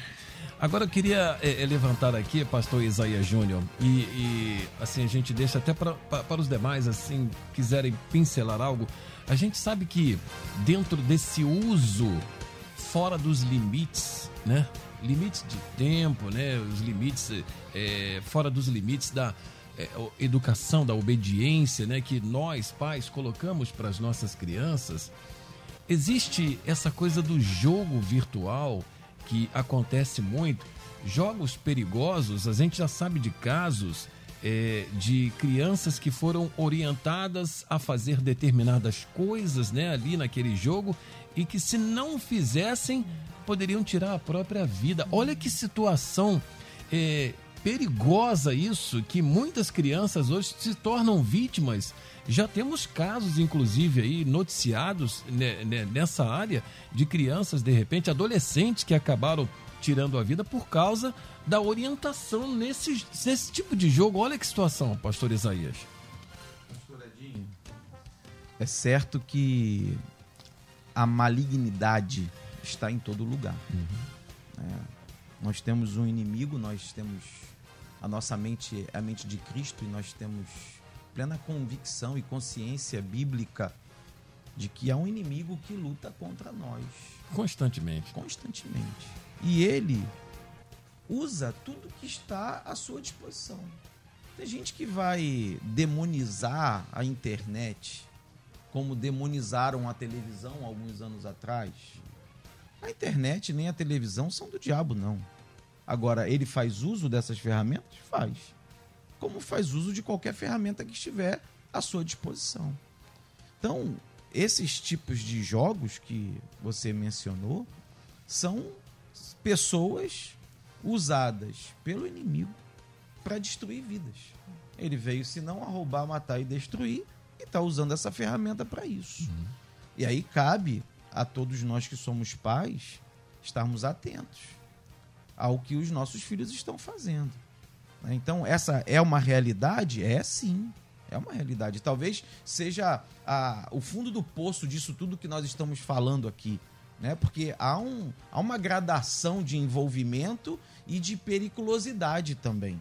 Agora eu queria é, levantar aqui, pastor Isaías Júnior, e, e, assim a gente deixa até para os demais, assim, quiserem pincelar algo. A gente sabe que dentro desse uso fora dos limites, né? Limites de tempo, né? Os limites é, fora dos limites da é, educação, da obediência, né? Que nós pais colocamos para as nossas crianças. Existe essa coisa do jogo virtual que acontece muito, jogos perigosos, a gente já sabe de casos é, de crianças que foram orientadas a fazer determinadas coisas né, ali naquele jogo e que se não fizessem poderiam tirar a própria vida. Olha que situação é, perigosa isso, que muitas crianças hoje se tornam vítimas Já temos casos, inclusive, aí noticiados né, né, nessa área de crianças, de repente, adolescentes que acabaram tirando a vida por causa da orientação nesse, nesse tipo de jogo. Olha que situação, pastor Isaías. É certo que a malignidade está em todo lugar. É, nós temos um inimigo, nós temos a nossa mente, é a mente de Cristo, e nós temos plena convicção e consciência bíblica de que há um inimigo que luta contra nós Constantemente. constantemente. E ele usa tudo que está à sua disposição. Tem gente que vai demonizar a internet, como demonizaram a televisão alguns anos atrás. A internet nem a televisão são do diabo, não. Agora, ele faz uso dessas ferramentas? Faz. Como faz uso de qualquer ferramenta que estiver à sua disposição. Então, esses tipos de jogos que você mencionou são pessoas usadas pelo inimigo para destruir vidas. Ele veio, se não, a roubar, matar e destruir, e está usando essa ferramenta para isso. E aí cabe a todos nós que somos pais estarmos atentos ao que os nossos filhos estão fazendo. Né? Então, essa é uma realidade? É sim. É uma realidade. Talvez seja a- o fundo do poço disso tudo que nós estamos falando aqui. Né? Porque há, um, há uma gradação de envolvimento e de periculosidade também.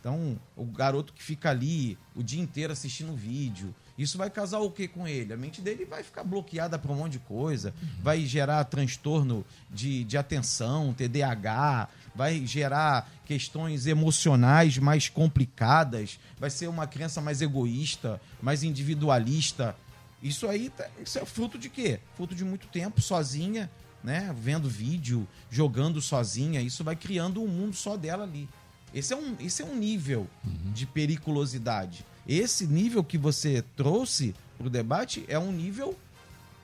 Então, o garoto que fica ali o dia inteiro assistindo vídeo, isso vai causar o que com ele? A mente dele vai ficar bloqueada para um monte de coisa, vai gerar transtorno de, de atenção, TDAH, vai gerar questões emocionais mais complicadas, vai ser uma criança mais egoísta, mais individualista. Isso aí tá- isso é fruto de quê? Fruto de muito tempo sozinha, né? Vendo vídeo, jogando sozinha. Isso vai criando um mundo só dela ali. Esse é um, esse é um nível de periculosidade. Esse nível que você trouxe para o debate é um nível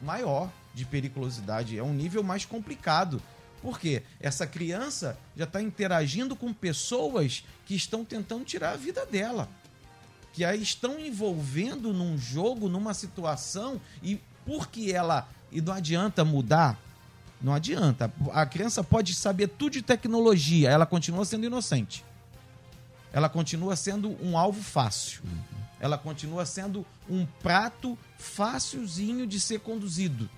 maior de periculosidade, é um nível mais complicado. Por quê? Essa criança já está interagindo com pessoas que estão tentando tirar a vida dela. Que a estão envolvendo num jogo, numa situação, e porque ela. E não adianta mudar. Não adianta. A criança pode saber tudo de tecnologia, ela continua sendo inocente. Ela continua sendo um alvo fácil. Ela continua sendo um prato facilzinho de ser conduzido.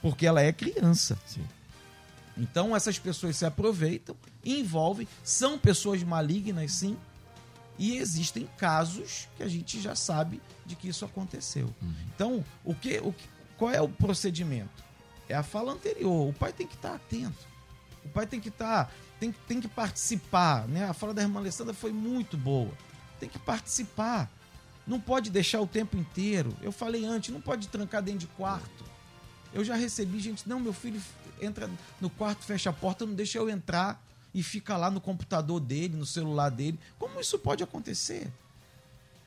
Porque ela é criança. Sim. Então essas pessoas se aproveitam, envolvem, são pessoas malignas, sim. E existem casos que a gente já sabe de que isso aconteceu. Então, o que, o que, qual é o procedimento? É a fala anterior. O pai tem que estar atento. O pai tem que estar, tem, tem que participar. Né? A fala da irmã Alessandra foi muito boa. Tem que participar. Não pode deixar o tempo inteiro. Eu falei antes, não pode trancar dentro de quarto. Eu já recebi gente, não, meu filho entra no quarto, fecha a porta, não deixa eu entrar e fica lá no computador dele, no celular dele. Como isso pode acontecer?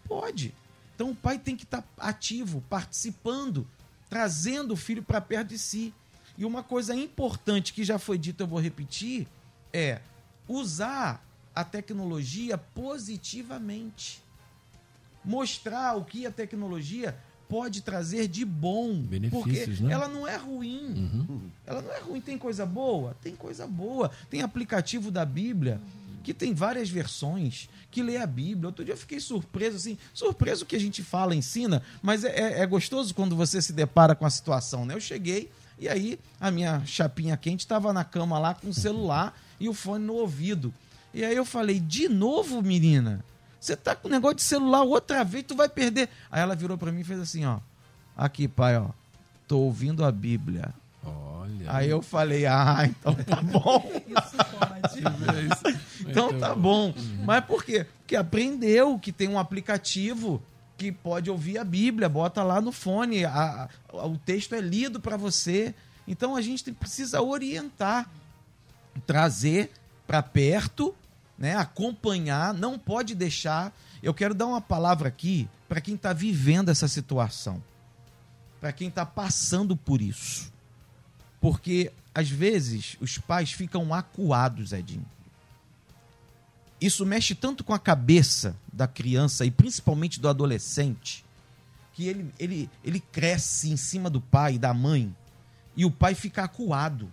Pode. Então o pai tem que estar ativo, participando, trazendo o filho para perto de si. E uma coisa importante que já foi dita, eu vou repetir, é usar a tecnologia positivamente. Mostrar o que a tecnologia pode trazer de bom. Benefícios, porque né? ela não é ruim. Ela não é ruim. Tem coisa boa? Tem coisa boa. Tem aplicativo da Bíblia que tem várias versões, que lê a Bíblia. Outro dia eu fiquei surpreso, assim, surpreso que a gente fala, ensina, mas é, é- é gostoso quando você se depara com a situação, né? Eu cheguei e aí a minha chapinha quente estava na cama lá com o celular e o fone no ouvido. E aí eu falei, de novo, menina? Você tá com negócio de celular outra vez, tu vai perder. Aí ela virou para mim e fez assim, ó. Aqui, pai, ó. Tô ouvindo a Bíblia. Olha. Aí eu falei, ah, então tá bom. Então tá bom. Mas por quê? Porque aprendeu que tem um aplicativo que pode ouvir a Bíblia, bota lá no fone, a- a- o texto é lido para você. Então a gente precisa orientar, trazer para perto, né, acompanhar, não pode deixar. Eu quero dar uma palavra aqui para quem está vivendo essa situação, para quem está passando por isso. Porque, às vezes, os pais ficam acuados, Edinho. Isso mexe tanto com a cabeça da criança e principalmente do adolescente, que ele, ele, ele cresce em cima do pai, da mãe, e o pai fica acuado.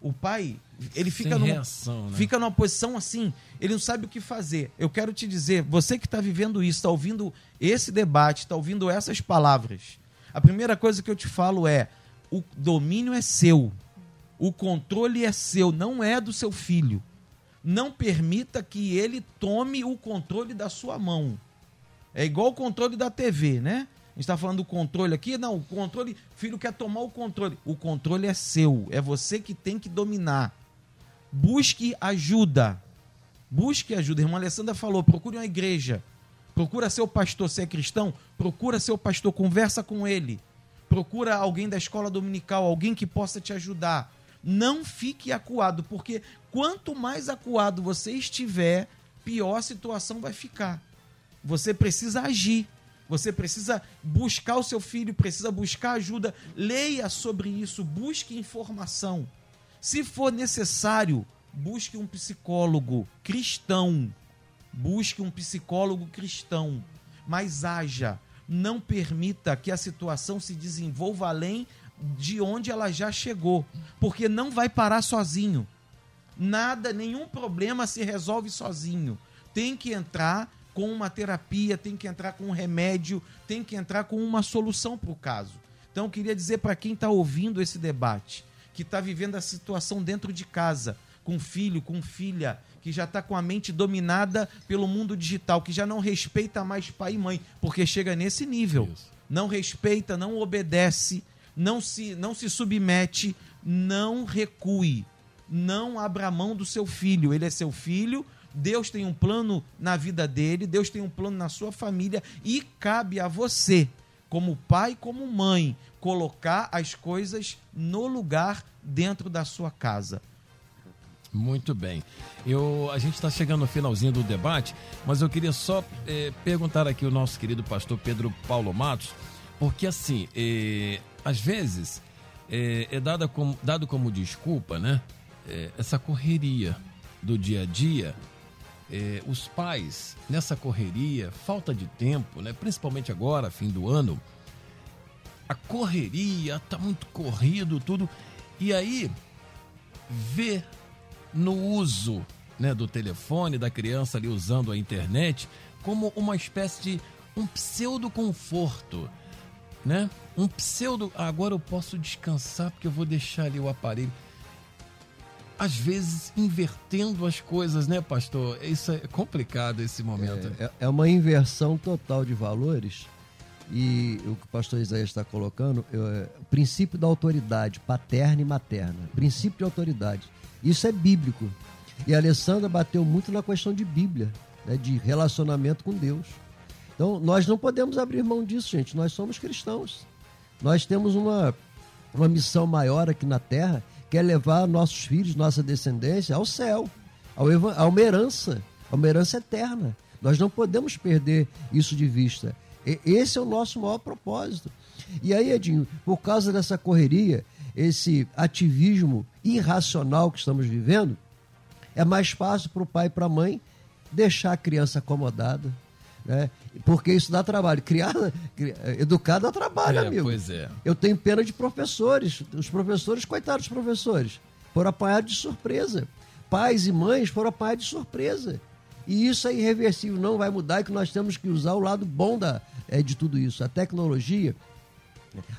O pai, ele fica Sem numa, reação, né? fica numa posição assim, ele não sabe o que fazer. Eu quero te dizer, você que está vivendo isso, está ouvindo esse debate, está ouvindo essas palavras, a primeira coisa que eu te falo é: o domínio é seu, o controle é seu, não é do seu filho. Não permita que ele tome o controle da sua mão. É igual o controle da TV, né? A gente está falando do controle aqui. Não, o controle, filho quer tomar o controle. O controle é seu, é você que tem que dominar. Busque ajuda. Busque ajuda. Irmã Alessandra falou: procure uma igreja. Procura seu pastor, se é cristão, procura seu pastor, conversa com ele. Procura alguém da escola dominical, alguém que possa te ajudar. Não fique acuado, porque quanto mais acuado você estiver, pior a situação vai ficar. Você precisa agir. Você precisa buscar o seu filho, precisa buscar ajuda. Leia sobre isso, busque informação. Se for necessário, busque um psicólogo cristão. Busque um psicólogo cristão. Mas haja. Não permita que a situação se desenvolva além de onde ela já chegou. Porque não vai parar sozinho. Nada, nenhum problema se resolve sozinho. Tem que entrar com uma terapia, tem que entrar com um remédio, tem que entrar com uma solução para o caso. Então, eu queria dizer para quem está ouvindo esse debate, que está vivendo a situação dentro de casa, com filho, com filha, que já está com a mente dominada pelo mundo digital, que já não respeita mais pai e mãe, porque chega nesse nível. Isso. Não respeita, não obedece, não se, não se submete, não recue, não abra mão do seu filho. Ele é seu filho, Deus tem um plano na vida dele, Deus tem um plano na sua família e cabe a você, como pai, como mãe, colocar as coisas no lugar dentro da sua casa. Muito bem. Eu, a gente está chegando no finalzinho do debate, mas eu queria só eh, perguntar aqui ao nosso querido pastor Pedro Paulo Matos, porque assim, eh, às vezes eh, é dada como, dado como desculpa, né? eh, essa correria do dia a dia, eh, os pais nessa correria, falta de tempo, né? Principalmente agora, fim do ano, a correria tá muito corrido tudo, e aí vê no uso né, do telefone da criança ali usando a internet como uma espécie de um pseudo conforto, né? Um pseudo "Ah, agora eu posso descansar porque eu vou deixar ali o aparelho. Às vezes invertendo as coisas, né, pastor? Isso é complicado esse momento. É, é uma inversão total de valores. E o que o pastor Isaías está colocando é o princípio da autoridade paterna e materna. Princípio de autoridade. Isso é bíblico. E a Alessandra bateu muito na questão de Bíblia, né, de relacionamento com Deus. Então, nós não podemos abrir mão disso, gente. Nós somos cristãos. Nós temos uma, uma missão maior aqui na terra, que é levar nossos filhos, nossa descendência ao céu, ao a uma herança, a uma herança eterna. Nós não podemos perder isso de vista. E- Esse é o nosso maior propósito. E aí, Edinho, por causa dessa correria, esse ativismo irracional que estamos vivendo, é mais fácil para o pai e para a mãe deixar a criança acomodada, né? Porque isso dá trabalho. Criar, cri- educar dá trabalho, É, amigo. pois é. Eu tenho pena de professores. Os professores, coitados dos professores, foram apanhados de surpresa. Pais e mães foram apanhados de surpresa. E isso é irreversível, não vai mudar e que nós temos que usar o lado bom da, é, de tudo isso. A tecnologia,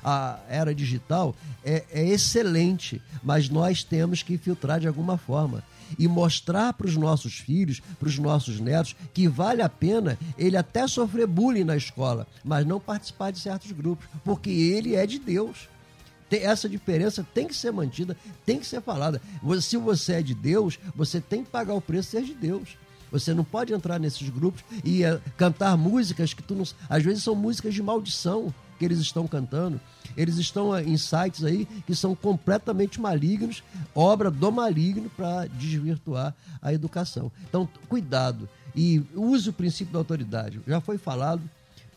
a era digital é, é excelente, mas nós temos que filtrar de alguma forma e mostrar para os nossos filhos, para os nossos netos, que vale a pena ele até sofrer bullying na escola, mas não participar de certos grupos, porque ele é de Deus. Essa diferença tem que ser mantida, tem que ser falada. Se você é de Deus, você tem que pagar o preço de ser de Deus. Você não pode entrar nesses grupos e eh, cantar músicas que tu não. Às vezes são músicas de maldição que eles estão cantando. Eles estão eh, em sites aí que são completamente malignos, obra do maligno para desvirtuar a educação. Então, cuidado e use o princípio da autoridade. Já foi falado,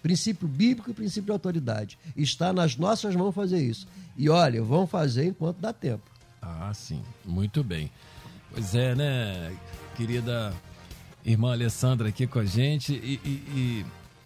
princípio bíblico e princípio de autoridade. Está nas nossas mãos fazer isso. E olha, vão fazer enquanto dá tempo. Ah, sim. Muito bem. Pois é, né, querida irmã Alessandra aqui com a gente. E, e- e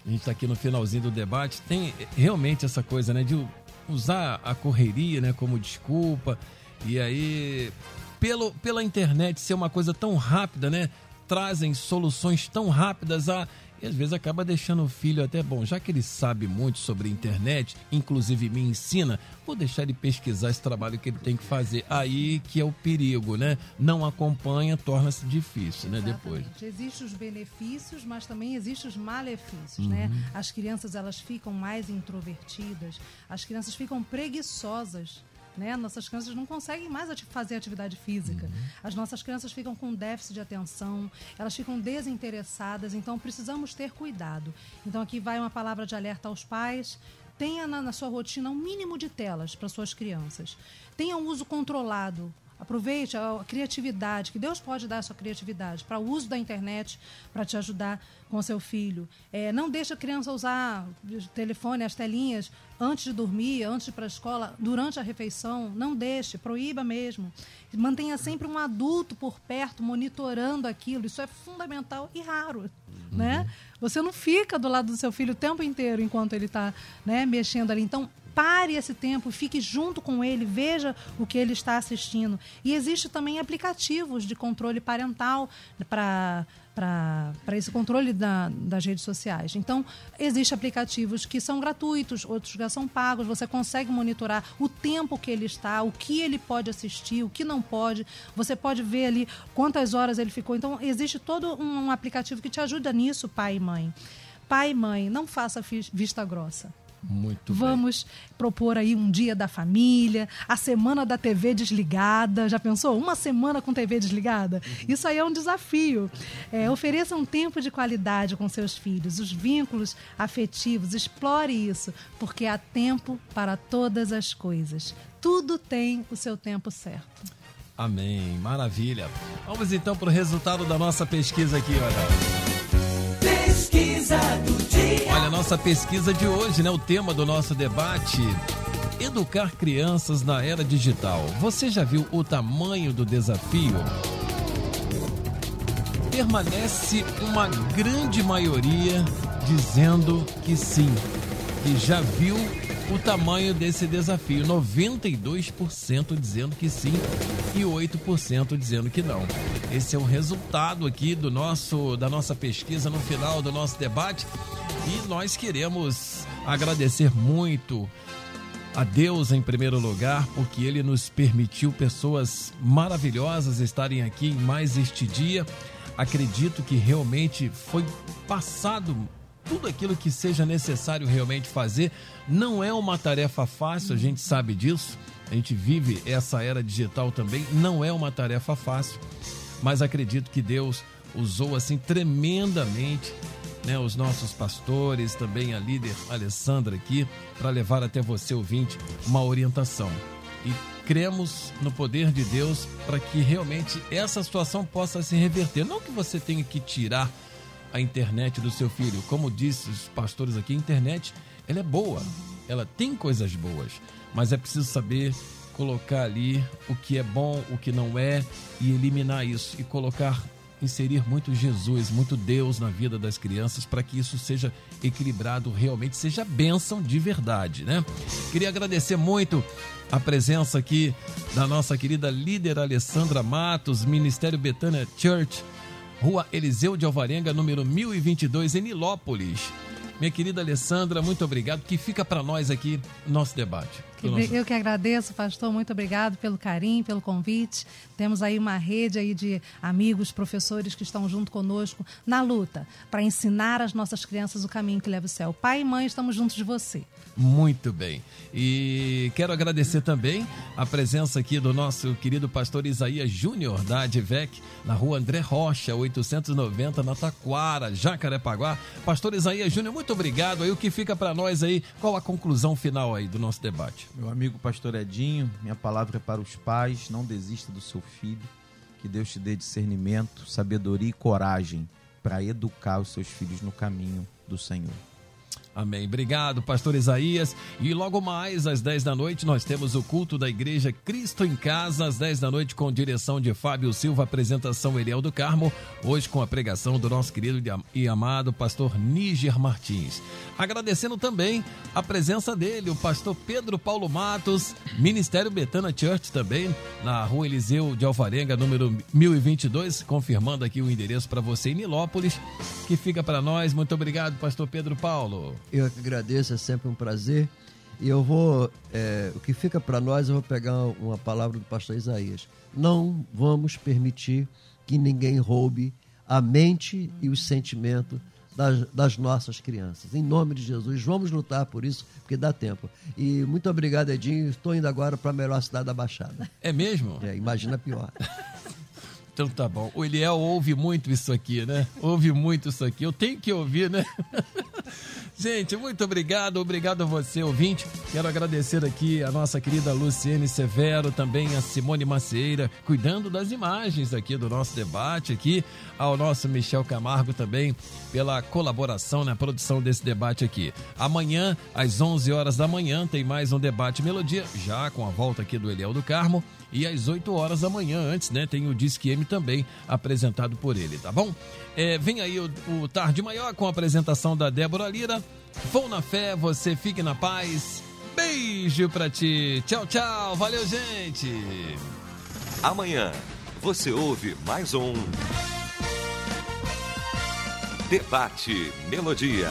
A gente está aqui no finalzinho do debate. Tem realmente essa coisa, né, de usar a correria, né, como desculpa. E aí, pelo, pela internet ser uma coisa tão rápida, né, trazem soluções tão rápidas a e às vezes acaba deixando o filho até bom, já que ele sabe muito sobre a internet, inclusive me ensina, vou deixar ele pesquisar esse trabalho que ele tem que fazer. Aí que é o perigo, né? Não acompanha, torna-se difícil, né? Depois. Existem os benefícios, mas também existem os malefícios, né? As crianças elas ficam mais introvertidas, as crianças ficam preguiçosas. Né? Nossas crianças não conseguem mais ati- fazer atividade física. As nossas crianças ficam com déficit de atenção, elas ficam desinteressadas, então precisamos ter cuidado. Então aqui vai uma palavra de alerta aos pais. Tenha na, na sua rotina um mínimo de telas para suas crianças. Tenha um uso controlado. Aproveite a criatividade, que Deus pode dar a sua criatividade para o uso da internet para te ajudar com seu filho. É, não deixe a criança usar o telefone, as telinhas, antes de dormir, antes de ir para a escola, durante a refeição. Não deixe, proíba mesmo. Mantenha sempre um adulto por perto, monitorando aquilo. Isso é fundamental e raro. Né? Você não fica do lado do seu filho o tempo inteiro enquanto ele está né, mexendo ali. Então, pare esse tempo, fique junto com ele, veja o que ele está assistindo. E existe também aplicativos de controle parental para para esse controle da, das redes sociais. Então, existem aplicativos que são gratuitos, outros já são pagos. Você consegue monitorar o tempo que ele está, o que ele pode assistir, o que não pode. Você pode ver ali quantas horas ele ficou. Então, existe todo um aplicativo que te ajuda nisso, pai e mãe. Pai e mãe, não faça vista grossa. Muito bem. Vamos propor aí um dia da família, a semana da TV desligada. Já pensou? Uma semana com TV desligada? Isso aí é um desafio. É, ofereça um tempo de qualidade com seus filhos, os vínculos afetivos, explore isso, porque há tempo para todas as coisas. Tudo tem o seu tempo certo. Amém. Maravilha. Vamos então para o resultado da nossa pesquisa aqui, olha. Olha, a nossa pesquisa de hoje, né? O tema do nosso debate. Educar crianças na era digital. Você já viu o tamanho do desafio? Permanece uma grande maioria dizendo que sim, que já viu o tamanho desse desafio. 92% dizendo que sim e 8% dizendo que não. Esse é o resultado aqui do nosso da nossa pesquisa no final do nosso debate e nós queremos agradecer muito a Deus em primeiro lugar, porque Ele nos permitiu pessoas maravilhosas estarem aqui em mais este dia. Acredito que realmente foi passado tudo aquilo que seja necessário realmente fazer. Não é uma tarefa fácil, a gente sabe disso. A gente vive essa era digital também. Não é uma tarefa fácil, mas acredito que Deus usou assim tremendamente né, os nossos pastores, também a líder Alessandra aqui, para levar até você, ouvinte, uma orientação. E cremos no poder de Deus para que realmente essa situação possa se reverter. Não que você tenha que tirar a internet do seu filho. Como disse os pastores aqui, a internet ela é boa, ela tem coisas boas, mas é preciso saber colocar ali o que é bom, o que não é e eliminar isso e colocar inserir muito Jesus, muito Deus na vida das crianças para que isso seja equilibrado, realmente seja bênção de verdade, né? Queria agradecer muito a presença aqui da nossa querida líder Alessandra Matos, Ministério Betânia Church, Rua Eliseu de Alvarenga, número 1022, em Nilópolis. Minha querida Alessandra, muito obrigado. Que fica para nós aqui nosso debate. Nosso- Eu que agradeço, pastor. Muito obrigado pelo carinho, pelo convite. Temos aí uma rede aí de amigos, professores que estão junto conosco na luta para ensinar as nossas crianças o caminho que leva ao céu. Pai e mãe, estamos juntos de você. Muito bem. E quero agradecer também a presença aqui do nosso querido pastor Isaías Júnior, da Advec, na rua André Rocha, 890, na Taquara, Jacarepaguá. Pastor Isaías Júnior, muito obrigado. Aí o que fica para nós aí, qual a conclusão final aí do nosso debate? Meu amigo pastor Edinho, minha palavra é para os pais, não desista do seu filho. Que Deus te dê discernimento, sabedoria e coragem para educar os seus filhos no caminho do Senhor. Amém. Obrigado, pastor Isaías. E logo mais, às 10 da noite, nós temos o culto da Igreja Cristo em Casa, às 10 da noite, com direção de Fábio Silva, apresentação Eliel do Carmo, hoje com a pregação do nosso querido e amado pastor Níger Martins. Agradecendo também a presença dele, o pastor Pedro Paulo Matos, Ministério Betana Church também, na rua Eliseu de Alvarenga, número 1022, confirmando aqui o endereço para você em Nilópolis, que fica para nós. Muito obrigado, pastor Pedro Paulo. Eu agradeço, é sempre um prazer. E eu vou, é, o que fica para nós, eu vou pegar uma palavra do pastor Isaías. Não vamos permitir que ninguém roube a mente e o sentimento das, das, nossas crianças. Em nome de Jesus, vamos lutar por isso, porque dá tempo. E muito obrigado, Edinho. Estou indo agora para a melhor cidade da Baixada. É mesmo? É, imagina pior. Então tá bom. O Eliel ouve muito isso aqui, né? Ouve muito isso aqui. Eu tenho que ouvir, né? Gente, muito obrigado, obrigado a você, ouvinte. Quero agradecer aqui a nossa querida Luciene Severo, também a Simone Macieira, cuidando das imagens aqui do nosso debate aqui, ao nosso Michel Camargo também pela colaboração na produção desse debate aqui. Amanhã, às 11 horas da manhã, tem mais um debate Melodia, já com a volta aqui do Eliel do Carmo. E às 8 horas da manhã, antes, né, tem o Disque M também apresentado por ele, tá bom? É, vem aí o, o Tarde Maior com a apresentação da Débora Lira. Vou na fé, você fique na paz. Beijo pra ti. Tchau, tchau. Valeu, gente. Amanhã você ouve mais um Debate Melodia.